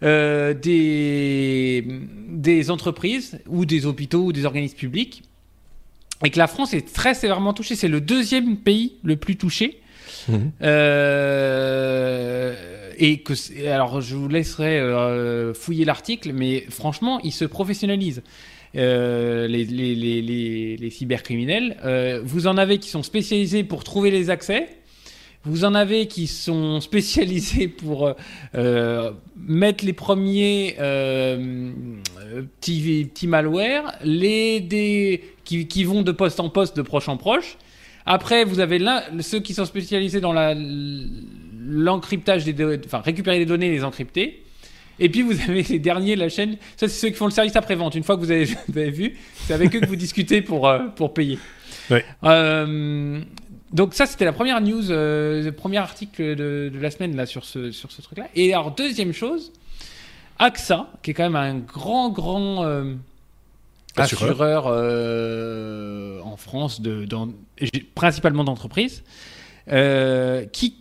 euh, des, des entreprises ou des hôpitaux ou des organismes publics. Et que la France est très sévèrement touchée. C'est le deuxième pays le plus touché. Mmh. Euh, et que alors je vous laisserai euh, fouiller l'article, mais franchement, ils se professionnalisent. Euh, les, cybercriminels. Vous en avez qui sont spécialisés pour trouver les accès. Vous en avez qui sont spécialisés pour mettre les premiers petits, petits malwares, les des, qui, vont de poste en poste, de proche en proche. Après, vous avez ceux qui sont spécialisés dans l'encryptage des données, enfin récupérer les données et les encrypter. Et puis vous avez les derniers, la chaîne. Ça, c'est ceux qui font le service après-vente. Une fois que vous avez, vous avez vu, c'est avec eux que vous discutez pour, euh, pour payer. Ouais. Euh, donc ça, c'était la première news, euh, le premier article de, de, la semaine là sur ce, sur ce truc-là. Et alors, deuxième chose, AXA, qui est quand même un grand, grand assureur, assureur en France, principalement d'entreprises, qui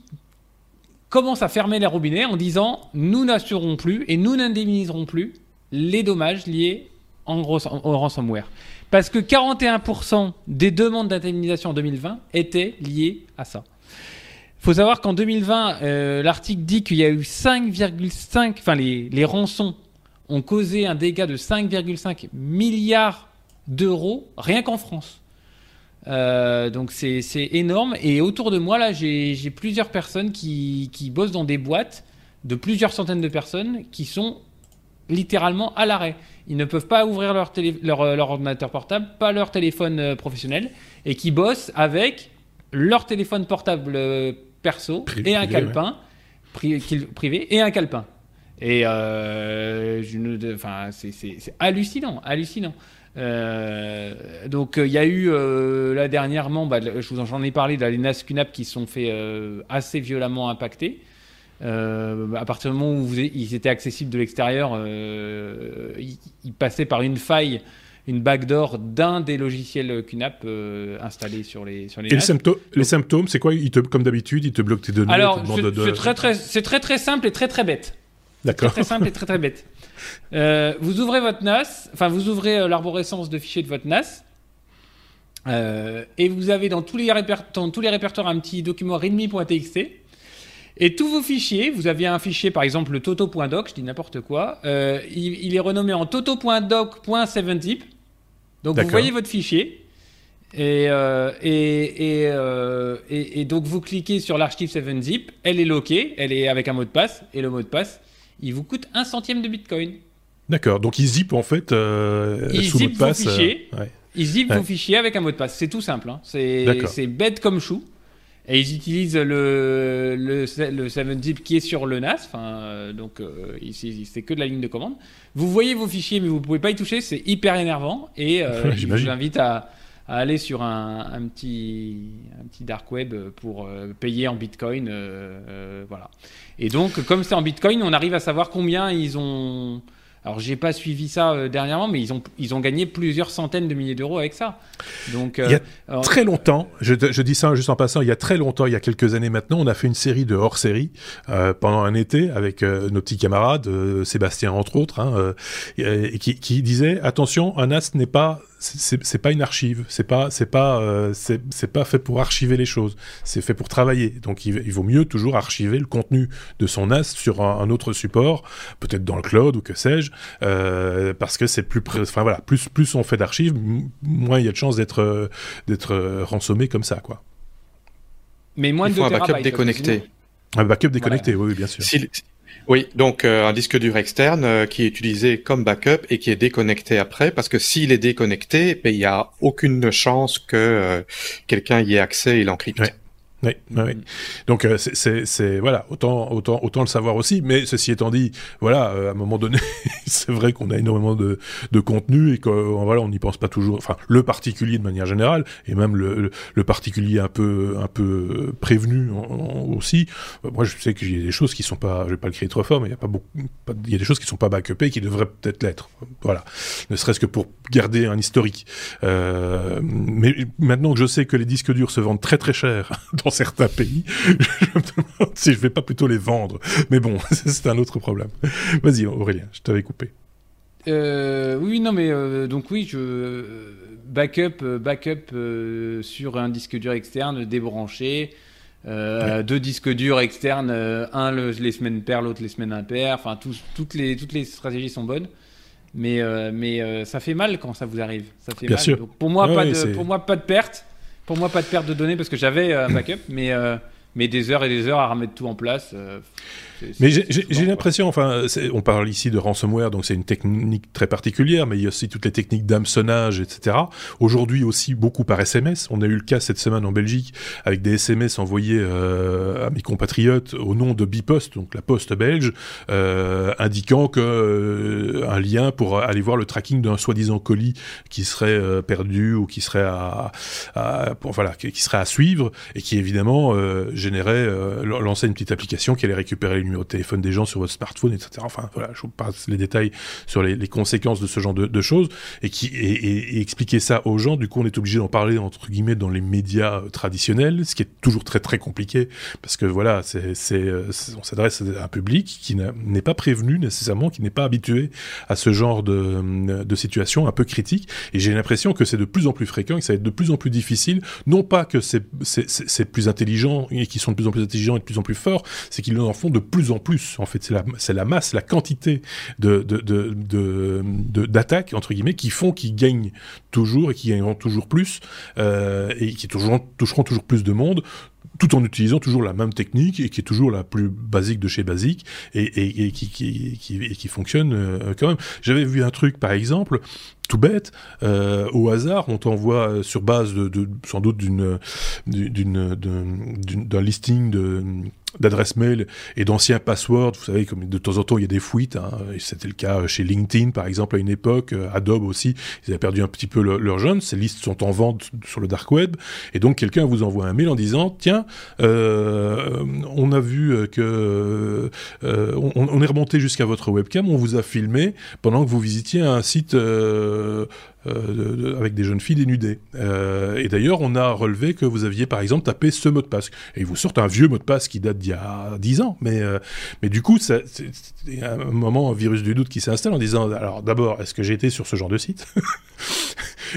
commence à fermer les robinets en disant nous n'assurerons plus et nous n'indemniserons plus les dommages liés en gros, au ransomware. Parce que 41% des demandes d'indemnisation en 2020 étaient liées à ça. Il faut savoir qu'en 2020, euh, l'article dit qu'il y a eu 5,5, enfin les, les rançons ont causé un dégât de 5,5 milliards d'euros rien qu'en France. Euh, donc c'est énorme. Et autour de moi, là, j'ai plusieurs personnes qui, qui, bossent dans des boîtes de plusieurs centaines de personnes qui sont littéralement à l'arrêt. Ils ne peuvent pas ouvrir leur, télé, leur, leur, ordinateur portable, pas leur téléphone euh, professionnel, et qui bossent avec leur téléphone portable euh, perso et un calepin, ouais. pri privé, et un calepin. Et je enfin, c'est hallucinant, hallucinant. donc il y a eu là dernièrement, bah, je vous en ai parlé, les NAS QNAP qui sont fait assez violemment impactés. à partir du moment où ils étaient accessibles de l'extérieur, ils, ils, passaient par une faille une backdoor d'un des logiciels QNAP euh, installés sur les sur les. Et les symptômes, les symptômes, c'est quoi? Te, comme d'habitude, il te bloque tes données. Alors, c'est très très, c'est très très simple et très très bête. D'accord. Très simple et très très bête. Euh, vous ouvrez votre NAS, enfin vous ouvrez euh, l'arborescence de fichiers de votre NAS. et vous avez dans tous, les dans tous les répertoires un petit document readme.txt. Et tous vos fichiers, vous avez un fichier par exemple le toto.doc, je dis n'importe quoi, il, il, est renommé en toto.doc.7zip. Donc vous voyez votre fichier. Et, euh, euh, et, et, donc vous cliquez sur l'archive 7zip, elle est loquée, elle est avec un mot de passe, et le mot de passe, il vous coûte un centième de bitcoin. D'accord, donc il zip en fait euh, il sous mot de passe. Vos fichiers, Il zip vos fichiers avec un mot de passe, c'est tout simple, hein. c'est bête comme chou. Et ils utilisent le, le, le 7zip qui est sur le NAS, enfin, donc ici c'est que de la ligne de commande. Vous voyez vos fichiers, mais vous ne pouvez pas y toucher, c'est hyper énervant. Et euh, je vous invite à, aller sur un, petit, un petit dark web pour euh, payer en bitcoin. Euh, voilà. Et donc, comme c'est en bitcoin, on arrive à savoir combien ils ont alors, j'ai pas suivi ça euh, dernièrement, mais ils ont, ils ont gagné plusieurs centaines de milliers d'euros avec ça. Donc, il y a euh, très longtemps, je, je, dis ça juste en passant, il y a très longtemps, il y a quelques années maintenant, on a fait une série de hors-série euh, pendant un été avec nos petits camarades, Sébastien entre autres, hein, et qui, qui disait attention, un as n'est pas c'est pas une archive, c'est pas c'est pas euh, c'est pas fait pour archiver les choses, c'est fait pour travailler. Donc il, vaut mieux toujours archiver le contenu de son NAS sur un, autre support, peut-être dans le cloud ou que sais-je, euh, parce que c'est plus enfin voilà, plus plus on fait d'archives, moins il y a de chances d'être d'être rançonné comme ça quoi. Mais moins il faut un backup déconnecté. Un backup déconnecté, oui, bien sûr. Oui, donc euh, un disque dur externe euh, qui est utilisé comme backup et qui est déconnecté après, parce que s'il est déconnecté, ben, il n'y a aucune chance que euh, quelqu'un y ait accès et l'encrypte. Oui, oui. Donc euh, c'est voilà autant autant autant le savoir aussi. Mais ceci étant dit, voilà euh, à un moment donné, c'est vrai qu'on a énormément de, de contenu et qu'on voilà on n'y pense pas toujours. Enfin le particulier de manière générale et même le, le, particulier un peu un peu prévenu aussi. Moi je sais qu'il y a des choses qui sont pas, je vais pas le crier trop fort, mais il y a pas beaucoup, il y a des choses qui sont pas backupées qui devraient peut-être l'être. Voilà, ne serait-ce que pour garder un historique. Euh, mais maintenant que je sais que les disques durs se vendent très très cher dans certains pays, je me demande si je vais pas plutôt les vendre. Mais bon, c'est un autre problème. Vas-y Aurélien, je t'avais coupé. Euh, oui, non, mais euh, donc oui, je backup, backup sur un disque dur externe débranché, deux disques durs externes, un les semaines paires, l'autre les semaines impaires. Enfin, toutes les toutes les stratégies sont bonnes. Mais, mais ça fait mal quand ça vous arrive. Ça fait Bien Sûr. pour moi, pas de, pour moi, pas de perte. Pour moi, pas de perte de données parce que j'avais un backup, mais, euh, mais des heures et des heures à remettre tout en place. Euh, mais j'ai l'impression, enfin, on parle ici de ransomware, donc c'est une technique très particulière, mais il y a aussi toutes les techniques d'hameçonnage, etc. Aujourd'hui aussi beaucoup par SMS. On a eu le cas cette semaine en Belgique avec des SMS envoyés euh, à mes compatriotes au nom de Bipost, donc la poste belge, euh, indiquant que euh, un lien pour aller voir le tracking d'un soi-disant colis qui serait euh, perdu ou qui serait à, à pour, voilà, qui, serait à suivre et qui évidemment euh, générait lançait une petite application qui allait récupérer numéro de téléphone des gens sur votre smartphone, etc. Enfin, voilà, je vous passe les détails sur les, conséquences de ce genre de, choses et qui et, expliquer ça aux gens. Du coup, on est obligé d'en parler entre guillemets dans les médias euh, traditionnels, ce qui est toujours très très compliqué parce que voilà, c'est euh, on s'adresse à un public qui n'est pas prévenu nécessairement, qui n'est pas habitué à ce genre de, de situation un peu critique. Et j'ai l'impression que c'est de plus en plus fréquent, que ça va être de plus en plus difficile. Non pas que c'est plus intelligent et qu'ils sont de plus en plus intelligents et de plus en plus forts, c'est qu'ils en font de plus plus en plus. En fait, c'est la, la masse, la quantité de, d'attaques, entre guillemets, qui font qu'ils gagnent toujours et qui gagneront toujours plus euh, et qui toujours, toucheront toujours plus de monde tout en utilisant toujours la même technique et qui est toujours la plus basique de chez basique et, et, qui, qui, qui, fonctionne euh, quand même. J'avais vu un truc, par exemple, tout bête, euh, au hasard, on t'envoie sur base de, de sans doute d'une, d'une, d'un listing de d'adresses mail et d'anciens passwords. Vous savez, comme de temps en temps, il y a des fuites. Hein. C'était le cas chez LinkedIn, par exemple, à une époque. Euh, Adobe aussi, ils avaient perdu un petit peu leur, jeune. Ces listes sont en vente sur le dark web. Et donc, quelqu'un vous envoie un mail en disant, tiens, euh, on a vu que euh, on, on, est remonté jusqu'à votre webcam, on vous a filmé pendant que vous visitiez un site euh, euh, avec des jeunes filles dénudées. Euh, et d'ailleurs, on a relevé que vous aviez par exemple tapé ce mot de passe. Et ils vous sortent un vieux mot de passe qui date d'il y a 10 ans. Mais, euh, mais du coup, c'est un moment un virus du doute qui s'installe en disant, alors d'abord, est-ce que j'ai été sur ce genre de site?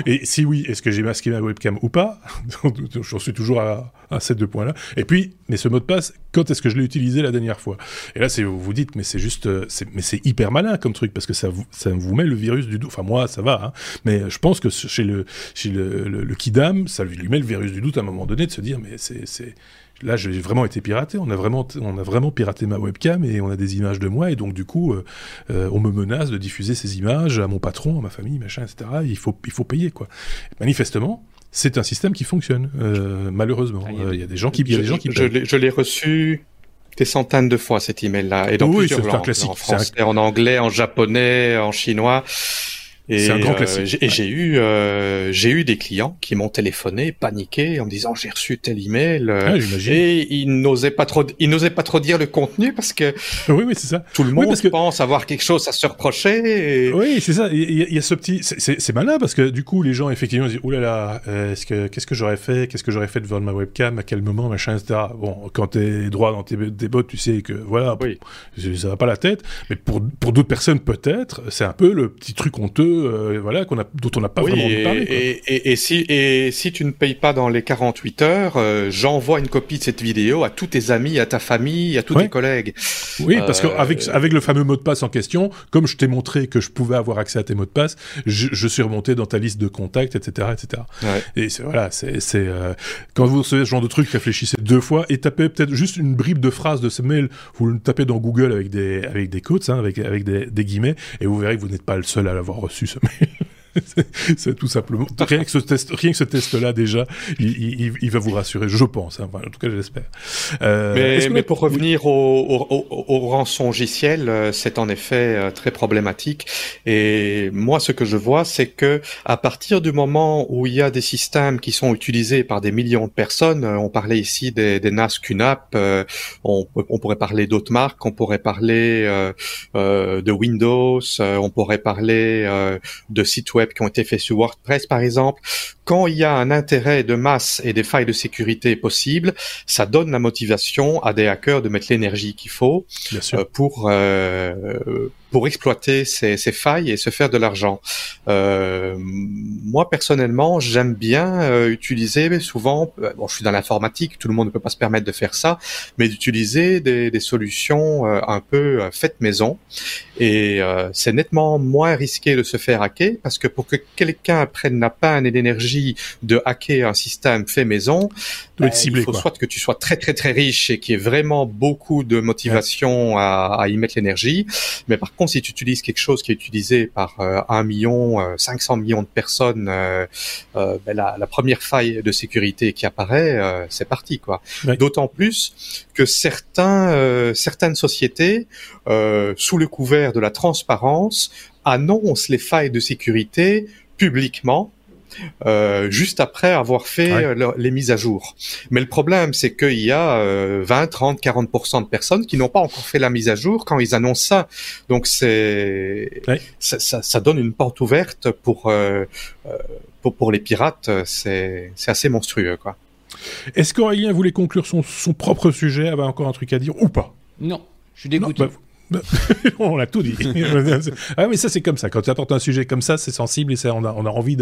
Et si oui, est-ce que j'ai masqué ma webcam ou pas? J'en suis toujours à, à ces deux points-là. Et puis, mais ce mot de passe, quand est-ce que je l'ai utilisé la dernière fois? Et là, vous vous dites, mais c'est juste, mais c'est hyper malin comme truc parce que ça vous, ça vous met le virus du doute. Enfin, moi, ça va, hein, mais je pense que chez le, chez le, le, Kidam, ça lui met le virus du doute à un moment donné de se dire, mais c'est, là j'ai vraiment été piraté, on a vraiment, on a vraiment piraté ma webcam et on a des images de moi et donc du coup euh, euh, on me menace de diffuser ces images à mon patron, à ma famille, machin, etc. il faut, il faut payer quoi. manifestement, c'est un système qui fonctionne, euh, malheureusement. Ah, il y, a des gens qui, il y a des gens qui. Je l'ai reçu des centaines de fois cet email-là et dans oui, plusieurs langues, classique. en français, en anglais, en japonais, en chinois. Et, un grand euh, et j'ai eu euh, j'ai eu des clients qui m'ont téléphoné, paniqué, en me disant j'ai reçu tel email. Euh, et ils n'osaient pas trop ils n'osaient pas trop dire le contenu parce que oui oui c'est ça. Tout le monde pense avoir quelque chose à se reprocher. Oui c'est ça. Il y, a ce petit c'est malin parce que du coup les gens effectivement disent oulala là là, est-ce que qu'est-ce que j'aurais fait? Qu'est-ce que j'aurais fait devant ma webcam? À quel moment? Machin etc. Bon quand t'es droit dans tes, tes bottes tu sais que voilà oui. ça va pas la tête mais pour pour d'autres personnes peut-être c'est un peu le petit truc honteux euh, voilà, qu'on a, dont on n'a pas vraiment et, parlé. Et, et, si, et si tu ne payes pas dans les 48 heures, euh, j'envoie une copie de cette vidéo à tous tes amis, à ta famille, à tous tes collègues. Oui, parce qu'avec euh, avec le fameux mot de passe en question, comme je t'ai montré que je pouvais avoir accès à tes mots de passe, je, je suis remonté dans ta liste de contacts, etc., etc. Ouais. Et voilà, c'est quand vous recevez ce genre de truc, réfléchissez deux fois et tapez peut-être juste une bribe de phrase de ce mail. Vous le tapez dans Google avec des avec des codes, hein, avec avec des, des guillemets, et vous verrez que vous n'êtes pas le seul à l'avoir reçu ce mail. c'est tout simplement. Rien que ce test, rien que ce test-là déjà, il, il, va vous rassurer, je pense. Hein. en tout cas, j'espère. Euh, mais, mais pour revenir au, au, au, rançongiciel, euh, c'est en effet euh, très problématique. Et moi, ce que je vois, c'est que à partir du moment où il y a des systèmes qui sont utilisés par des millions de personnes, on parlait ici des, des NAS QNAP, on, on, pourrait parler d'autres marques, on pourrait parler euh, de Windows, on pourrait parler de sites web qui ont été faits sur WordPress, par exemple, quand il y a un intérêt de masse et des failles de sécurité possibles, ça donne la motivation à des hackers de mettre l'énergie qu'il faut euh, pour euh, pour exploiter ces, ces, failles et se faire de l'argent. Euh, moi personnellement, j'aime bien euh, utiliser souvent. Euh, bon, je suis dans l'informatique, tout le monde ne peut pas se permettre de faire ça, mais d'utiliser des, des, solutions euh, un peu faites maison. Et c'est nettement moins risqué de se faire hacker parce que pour que quelqu'un prenne la peine et l'énergie de hacker un système fait maison, ben, il faut soit que tu sois très très très riche et qu'il y ait vraiment beaucoup de motivation à, à y mettre l'énergie, mais par contre, si tu utilises quelque chose qui est utilisé par euh, 1 million, euh, 500 millions de personnes, euh, euh, ben la, la, première faille de sécurité qui apparaît, euh, c'est parti quoi. D'autant plus que certains, certaines sociétés, sous le couvert de la transparence, annoncent les failles de sécurité publiquement euh, juste après avoir fait euh, les mises à jour. Mais le problème, c'est qu'il y a 20, 30, 40% de personnes qui n'ont pas encore fait la mise à jour quand ils annoncent ça. Donc c'est ça, ça, ça, donne une porte ouverte pour euh, euh pour, pour les pirates. C'est c'est assez monstrueux, quoi. Est-ce qu'Aurélien voulait conclure son, son propre sujet, avait encore un truc à dire ou pas? Non, je suis dégoûté. Bah, on l'a tout dit. ah mais ça c'est comme ça. Quand tu apportes un sujet comme ça, c'est sensible et ça, on a, on a envie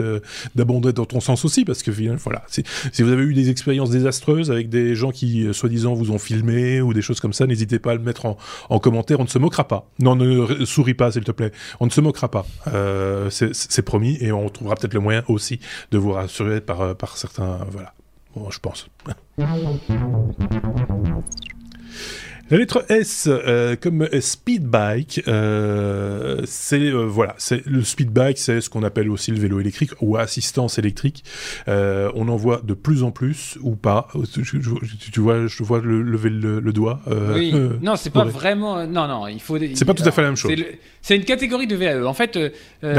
d'abonder dans ton sens aussi parce que voilà, si, vous avez eu des expériences désastreuses avec des gens qui euh, soi-disant vous ont filmé ou des choses comme ça, n'hésitez pas à le mettre en, en, commentaire. On ne se moquera pas. Non, ne souris pas s'il te plaît. On ne se moquera pas. Euh, c'est promis et on trouvera peut-être le moyen aussi de vous rassurer par euh, par certains voilà. Bon, je pense. La lettre S, euh, comme speed bike, euh, c'est euh, voilà, c'est le speed bike, c'est ce qu'on appelle aussi le vélo électrique ou assistance électrique. Euh, on en voit de plus en plus ou pas. Tu, tu vois, je vois le, lever le, le doigt. Euh, oui. non, c'est pas vraiment. Non, non, il faut. C'est pas tout à fait la même chose. C'est une catégorie de VAE. En fait, il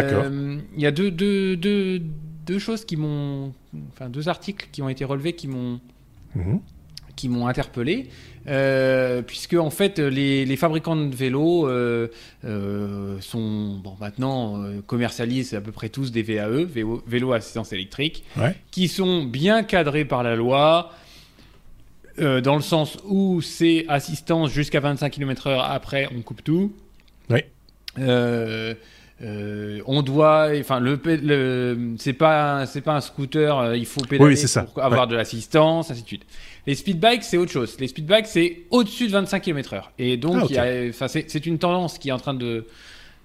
y a deux, deux, deux, deux choses qui m'ont, enfin deux articles qui ont été relevés qui m'ont. Mmh qui m'ont interpellé, euh, puisque en fait les, les fabricants de vélos euh, euh, sont bon maintenant commercialisent à peu près tous des VAE, vélo, vélo assistance électrique, ouais. qui sont bien cadrés par la loi. Dans le sens où c'est assistance jusqu'à 25 km/h, après on coupe tout. Oui. Euh, on doit, enfin le, le c'est pas c'est pas un scooter, il faut pédaler oui, pour avoir ouais. de l'assistance, ainsi de suite. Les speed bikes c'est autre chose. Les speed bikes c'est au-dessus de 25 km/h et donc ah, okay. c'est une tendance qui est en train de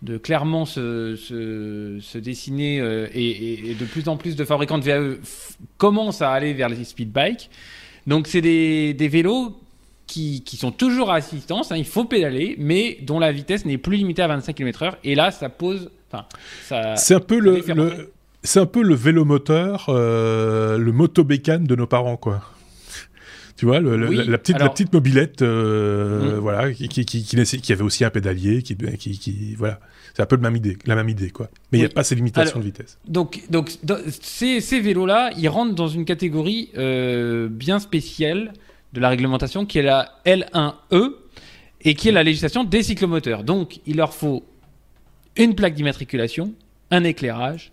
de clairement se, se, se dessiner euh, et, et, de plus en plus de fabricants de VAE commencent à aller vers les speed bikes. Donc c'est des, des vélos qui, qui, sont toujours à assistance, hein, il faut pédaler, mais dont la vitesse n'est plus limitée à 25 km/h. Et là, ça pose. C'est un peu le, le c'est un peu le vélo moteur, euh, le motobécane de nos parents, quoi. Tu vois, le, oui, la, la, petite, alors... la petite mobilette, euh, mmh. voilà, qui, qui, qui, qui, avait aussi un pédalier, qui, qui, voilà. C'est un peu la même idée, la même idée, quoi. Mais il oui. n'y a pas ces limitations alors, de vitesse. Donc, donc ces, ces vélos-là, ils rentrent dans une catégorie euh, bien spéciale de la réglementation qui est la L1E et qui est la législation des cyclomoteurs. Donc, il leur faut une plaque d'immatriculation, un éclairage,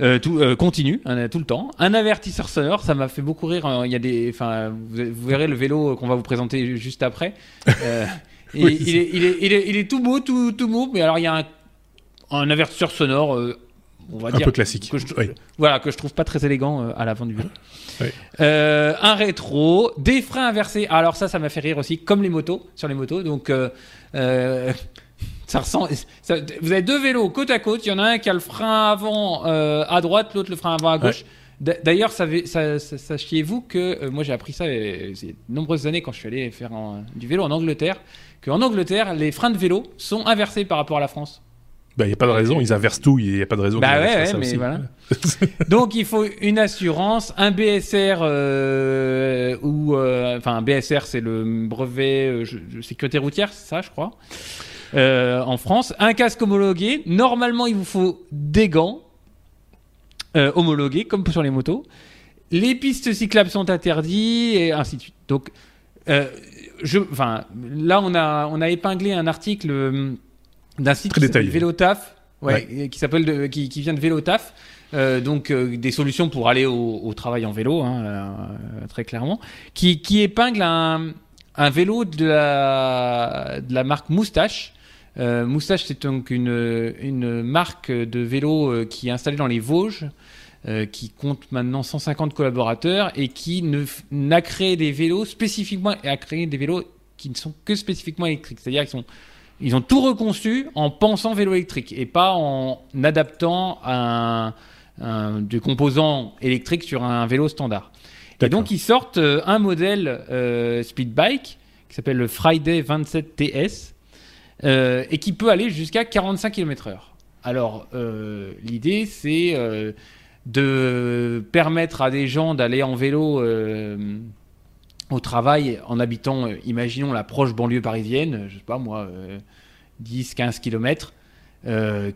euh, tout, euh, continu, hein, tout le temps, un avertisseur sonore, ça m'a fait beaucoup rire. Hein. Il y a des, enfin, vous, vous, verrez le vélo qu'on va vous présenter juste après. Euh, oui, il, est, il, est, il, est, il, est, tout beau, tout, tout beau, mais alors il y a un, un avertisseur sonore euh, on va un dire peu classique. Que je, oui. Voilà, que je trouve pas très élégant à l'avant du vélo. Oui. Un rétro, des freins inversés. Alors ça, ça m'a fait rire aussi, comme les motos, sur les motos. Donc ça ressemble. Ça, vous avez deux vélos côte à côte. Il y en a un qui a le frein avant à droite, l'autre le frein avant à gauche. Ouais. D'ailleurs, sachiez-vous que moi j'ai appris ça il y a de nombreuses années quand je suis allé faire du vélo en Angleterre, qu'en Angleterre, les freins de vélo sont inversés par rapport à la France. Il bah, n'y a pas de raison, ils inversent tout, il n'y a pas de raison. Bah ouais, ouais mais aussi. voilà. Donc il faut une assurance, un BSR euh, ou euh, enfin un BSR c'est le brevet euh, sécurité routière, c'est ça je crois. Euh, en France, un casque homologué. Normalement il vous faut des gants euh, homologués comme sur les motos. Les pistes cyclables sont interdites et ainsi de suite. Donc je, enfin là on a on a épinglé un article d'un site Très qui s'appelle Vélotaf, ouais, Ouais. qui s'appelle qui, qui vient de Vélotaf. Euh, donc euh, des solutions pour aller au, au travail en vélo, hein, euh, très clairement, qui, qui épingle un, un vélo de la, de la marque Moustache. Euh, Moustache, c'est donc une, une marque de vélo euh, qui est installée dans les Vosges, euh, qui compte maintenant 150 collaborateurs et qui n'a créé des vélos spécifiquement et a créé des vélos qui ne sont que spécifiquement électriques. C'est-à-dire qu'ils sont ils ont tout reconçu en pensant vélo électrique et pas en adaptant un, un, des composants électriques sur un vélo standard. Et donc ils sortent euh, un modèle euh, speed bike qui s'appelle le Friday 27 TS euh, et qui peut aller jusqu'à 45 km/h. Alors euh, l'idée c'est euh, de permettre à des gens d'aller en vélo au travail en habitant, imaginons la proche banlieue parisienne, je sais pas moi, euh, 10-15 km,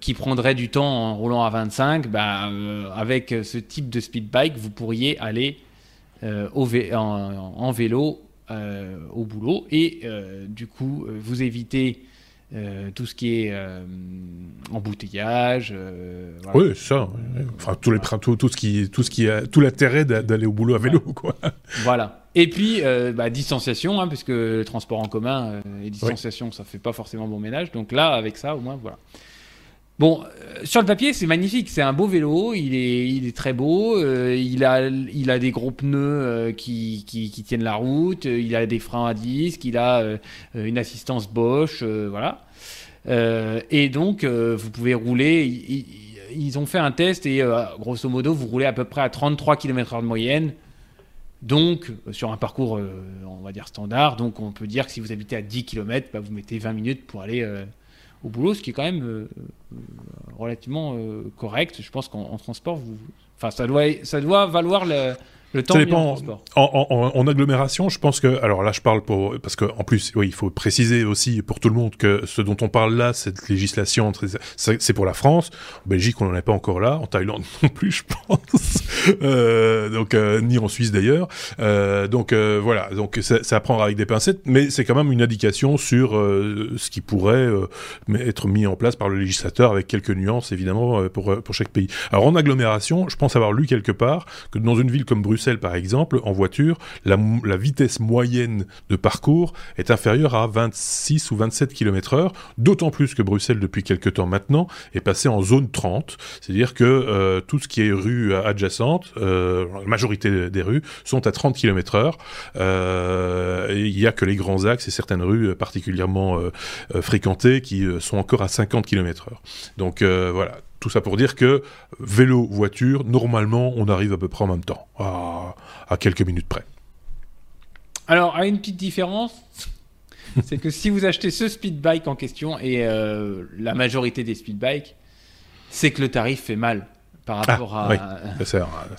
qui prendrait du temps en roulant à 25, bah, euh, avec ce type de speed bike, vous pourriez aller en, en, vélo au boulot et du coup vous évitez tout ce qui est embouteillage. Voilà. Oui, ça. Enfin, tous les, tout, tout ce qui, tout ce qui a, tout l'intérêt d'aller au boulot à vélo, quoi. Voilà. Et puis, euh, bah, distanciation, hein, puisque le transport en commun euh, et distanciation, oui. ça fait pas forcément bon ménage. Donc là, avec ça, au moins, voilà. Bon, euh, sur le papier, c'est magnifique. C'est un beau vélo. Il est, très beau. Euh, il a, des gros pneus euh, qui, tiennent la route. il a des freins à disque. Il a une assistance Bosch. voilà. et donc, vous pouvez rouler. Ils, ils, ont fait un test et grosso modo, vous roulez à peu près à 33 km/h de moyenne Donc, sur un parcours, on va dire standard, donc on peut dire que si vous habitez à 10 km, bah, vous mettez 20 minutes pour aller au boulot, ce qui est quand même relativement correct. Je pense qu'en transport, vous, enfin, ça doit, ça doit valoir le, le temps ça dépend. En, agglomération, je pense que, alors là, je parle pour parce que en plus, oui, il faut préciser aussi pour tout le monde que ce dont on parle là, cette législation, c'est pour la France. En Belgique, on n'en est pas encore là. En Thaïlande non plus, je pense. euh, donc euh, ni en Suisse d'ailleurs. Euh, donc voilà, donc ça, ça à prendre avec des pincettes, mais c'est quand même une indication sur ce qui pourrait être mis en place par le législateur avec quelques nuances évidemment pour pour chaque pays. Alors en agglomération, je pense avoir lu quelque part que dans une ville comme Bruxelles par exemple, en voiture, la, vitesse moyenne de parcours est inférieure à 26 ou 27 km heure, d'autant plus que Bruxelles, depuis quelques temps maintenant, est passé en zone 30, c'est-à-dire que euh, tout ce qui est rue adjacente, euh, la majorité des rues, sont à 30 km heure. Euh, il n'y a que les grands axes et certaines rues particulièrement fréquentées qui sont encore à 50 km heure. Donc voilà, tout ça pour dire que vélo, voiture, normalement, on arrive à peu près en même temps, à, quelques minutes près. Alors, à une petite différence, c'est que si vous achetez ce speed bike en question, et euh, la majorité des speed bikes, c'est que le tarif fait mal par ah, rapport à.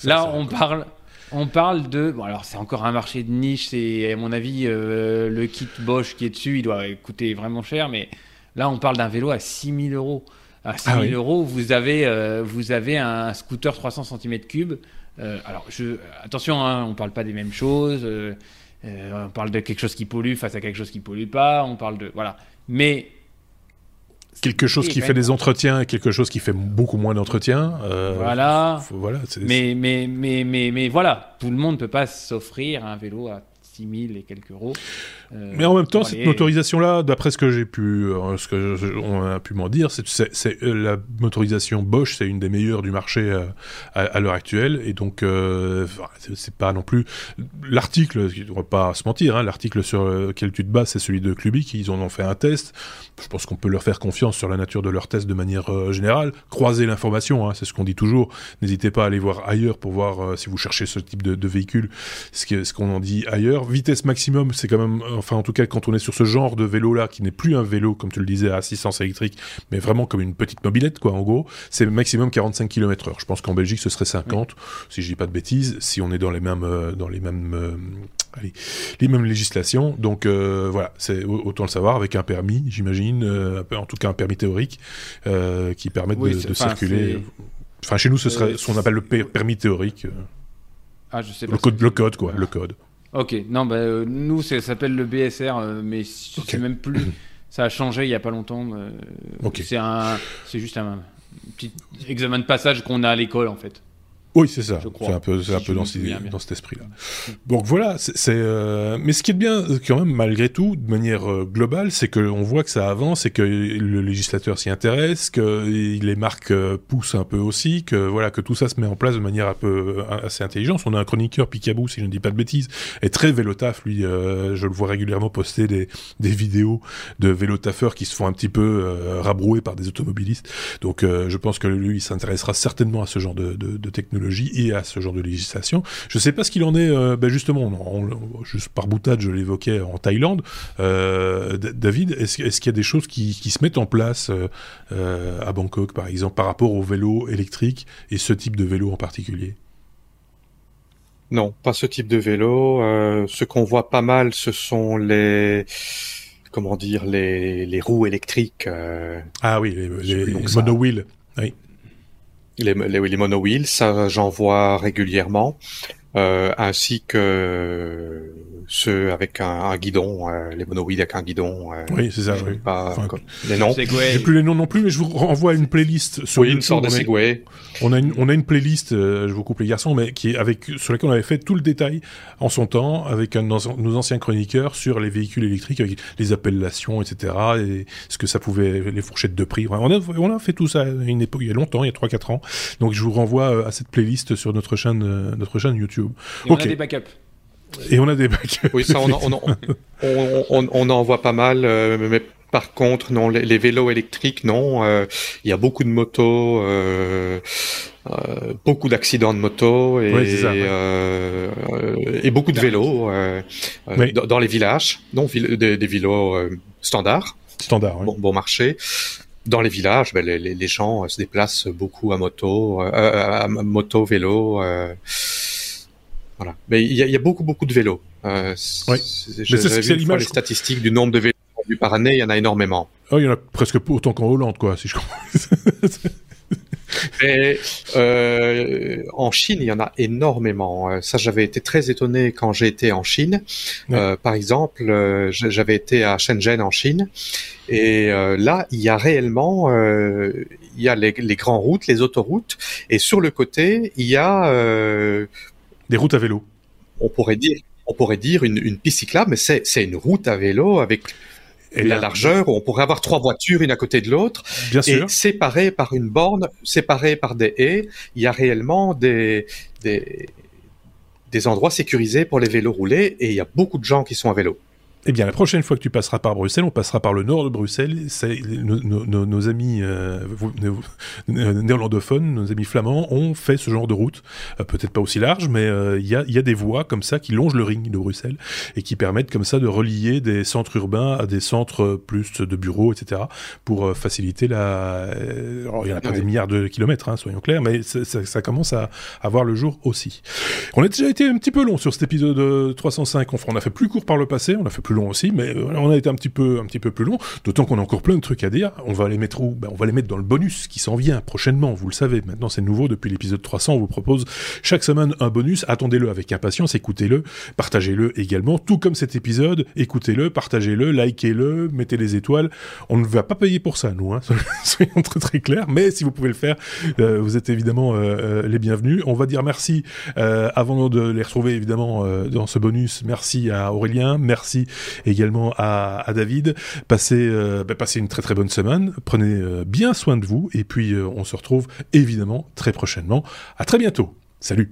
Là, on parle. On parle de. Bon, alors c'est encore un marché de niche, c'est à mon avis euh, le kit Bosch qui est dessus, il doit coûter vraiment cher, mais là on parle d'un vélo à 6000 euros à 6 000 ah euros, vous avez, euh, vous avez un scooter 300 cm3. Euh, alors, je, attention, hein, on ne parle pas des mêmes choses. Euh, on parle de quelque chose qui pollue face à quelque chose qui pollue pas. On parle de. Voilà. Mais. Quelque chose qui fait des entretiens et quelque chose qui fait beaucoup moins d'entretiens. voilà. voilà mais, mais, mais, mais, mais voilà, tout le monde ne peut pas s'offrir un vélo à 6 000 et quelques euros. Euh, Mais en même temps, cette motorisation-là, d'après ce que j'ai pu, euh, ce que on a pu m'en dire, c'est euh, la motorisation Bosch, c'est une des meilleures du marché à, l'heure actuelle, et donc c'est pas non plus l'article, on va pas se mentir, hein, l'article sur lequel tu te bases, c'est celui de Clubic, ils en ont fait un test. Je pense qu'on peut leur faire confiance sur la nature de leur test de manière générale. Croiser l'information, hein, c'est ce qu'on dit toujours. N'hésitez pas à aller voir ailleurs pour voir si vous cherchez ce type de, de véhicule, ce qu'on en dit ailleurs. Vitesse maximum, c'est quand même enfin en tout cas quand on est sur ce genre de vélo là qui n'est plus un vélo comme tu le disais à assistance électrique mais vraiment comme une petite mobilette quoi en gros c'est maximum 45 km heure je pense qu'en Belgique ce serait 50 si je dis pas de bêtises si on est dans les mêmes euh, dans les mêmes euh, allez, les mêmes législations. Donc euh, voilà c'est autant le savoir avec un permis j'imagine en tout cas un permis théorique qui permet de, circuler. enfin chez nous ce serait ce qu'on appelle le permis théorique. Ah, je sais pas le code, le code quoi le code Ok, non, bah, euh, nous, ça s'appelle le BSR, euh, mais c'est même plus. ça a changé il n'y a pas longtemps. Euh, c'est un, c'est juste un petit examen de passage qu'on a à l'école, en fait. Oui, c'est ça. C'est un peu, un peu dans, dans, cet esprit-là. Donc voilà, c'est. Euh... Mais ce qui est bien, quand même, malgré tout, de manière euh, globale, c'est qu'on voit que ça avance et que le législateur s'y intéresse, que les marques euh, poussent un peu aussi, que voilà, que tout ça se met en place de manière un peu euh, assez intelligente. On a un chroniqueur, Picabou, si je ne dis pas de bêtises, est très vélotaf. Lui, je le vois régulièrement poster des, des vidéos de vélotafeurs qui se font un petit peu rabrouer par des automobilistes. Donc, je pense que lui, il s'intéressera certainement à ce genre de, de, de technologie et à ce genre de législation. Je ne sais pas ce qu'il en est, euh, ben justement, juste par boutade, je l'évoquais en Thaïlande. Euh, David, est-ce qu'il y a des choses qui, se mettent en place euh, à Bangkok, par exemple, par rapport au vélo électrique et ce type de vélo en particulier? Non, pas ce type de vélo. ce qu'on voit pas mal, ce sont les comment dire les, roues électriques. ah oui, les, les, les Oui. Les, les, les monowheels, ça j'en vois régulièrement, euh, ainsi que ceux avec un, un guidon, euh, les monowheels avec un guidon. Euh, oui, c'est ça. Oui. Pas les noms. J'ai plus les noms non plus, mais je vous renvoie à une playlist sur oui, une sorte de Segway. On a une, on a une playlist, euh, je vous coupe les garçons, mais qui est avec sur laquelle on avait fait tout le détail en son temps avec un de nos, anciens chroniqueurs sur les véhicules électriques, avec les appellations, etc. et ce que ça pouvait, les fourchettes de prix. On a, on a fait tout ça à une époque, il y a longtemps, il y a 3-4 ans. Donc je vous renvoie à cette playlist sur notre chaîne, notre chaîne YouTube. Et on a des backups. Et on a des backups. Oui, ça, on, en, on, on, on en voit pas mal, euh, mais par contre, non, les, vélos électriques, non. Euh, il y a beaucoup de motos, euh, euh, beaucoup d'accidents de moto et, et beaucoup de vélos dans, les villages, non, des, vélos standards. Standard, bon, bon, marché. Dans les villages, ben, les, gens se déplacent beaucoup à moto, à moto, vélo. voilà. Mais il y a, beaucoup, beaucoup de vélos. Euh, oui. c'est l'image. Les statistiques du nombre de vélos par année, il y en a énormément. Oh, il y en a presque autant qu'en Hollande, quoi, si je comprends. Mais euh, en Chine, il y en a énormément. Euh, ça, j'avais été très étonné quand j'ai été en Chine. Euh, par exemple, euh, j'avais été à Shenzhen en Chine, et là, il y a réellement, il y a les, les grandes routes, les autoroutes, et sur le côté, il y a des routes à vélo. On pourrait dire, on pourrait dire une, une piste cyclable, mais c'est une route à vélo avec et la largeur, on pourrait avoir trois voitures, une à côté de l'autre, Bien sûr. et séparées par une borne, séparées par des haies. Il y a réellement des, des, des endroits sécurisés pour les vélos roulés, et il y a beaucoup de gens qui sont à vélo. Eh bien, la prochaine fois que tu passeras par Bruxelles, on passera par le nord de Bruxelles. C'est, nos, amis euh, néerlandophones, nos amis flamands, ont fait ce genre de route. Euh, peut-être pas aussi large, mais euh, il y, a, y, a, des voies comme ça qui longent le ring de Bruxelles et qui permettent comme ça de relier des centres urbains à des centres plus de bureaux, etc. pour faciliter la... Alors, il n'y en a pas des milliards de kilomètres, hein, soyons clairs, mais ça, ça, commence à, à voir le jour aussi. On a déjà été un petit peu long sur cet épisode 305. On a fait plus court par le passé, on a fait plus long aussi, mais euh, on a été un petit peu, un petit peu plus long. D'autant qu'on a encore plein de trucs à dire. On va les mettre où? Ben, On va les mettre dans le bonus qui s'en vient prochainement. Vous le savez. Maintenant, c'est nouveau depuis l'épisode 300. On vous propose chaque semaine un bonus. Attendez-le avec impatience. Écoutez-le, partagez-le également. Tout comme cet épisode, écoutez-le, partagez-le, likez-le, mettez les étoiles. On ne va pas payer pour ça, nous. Hein. Soyons très très clairs. Mais si vous pouvez le faire, euh, vous êtes évidemment euh, les bienvenus. On va dire merci avant de les retrouver évidemment dans ce bonus. Merci à Aurélien. Merci également à, David. Passez, euh, bah, passez une très très bonne semaine. Prenez euh, bien soin de vous. Et puis, euh, on se retrouve évidemment très prochainement. À très bientôt. Salut.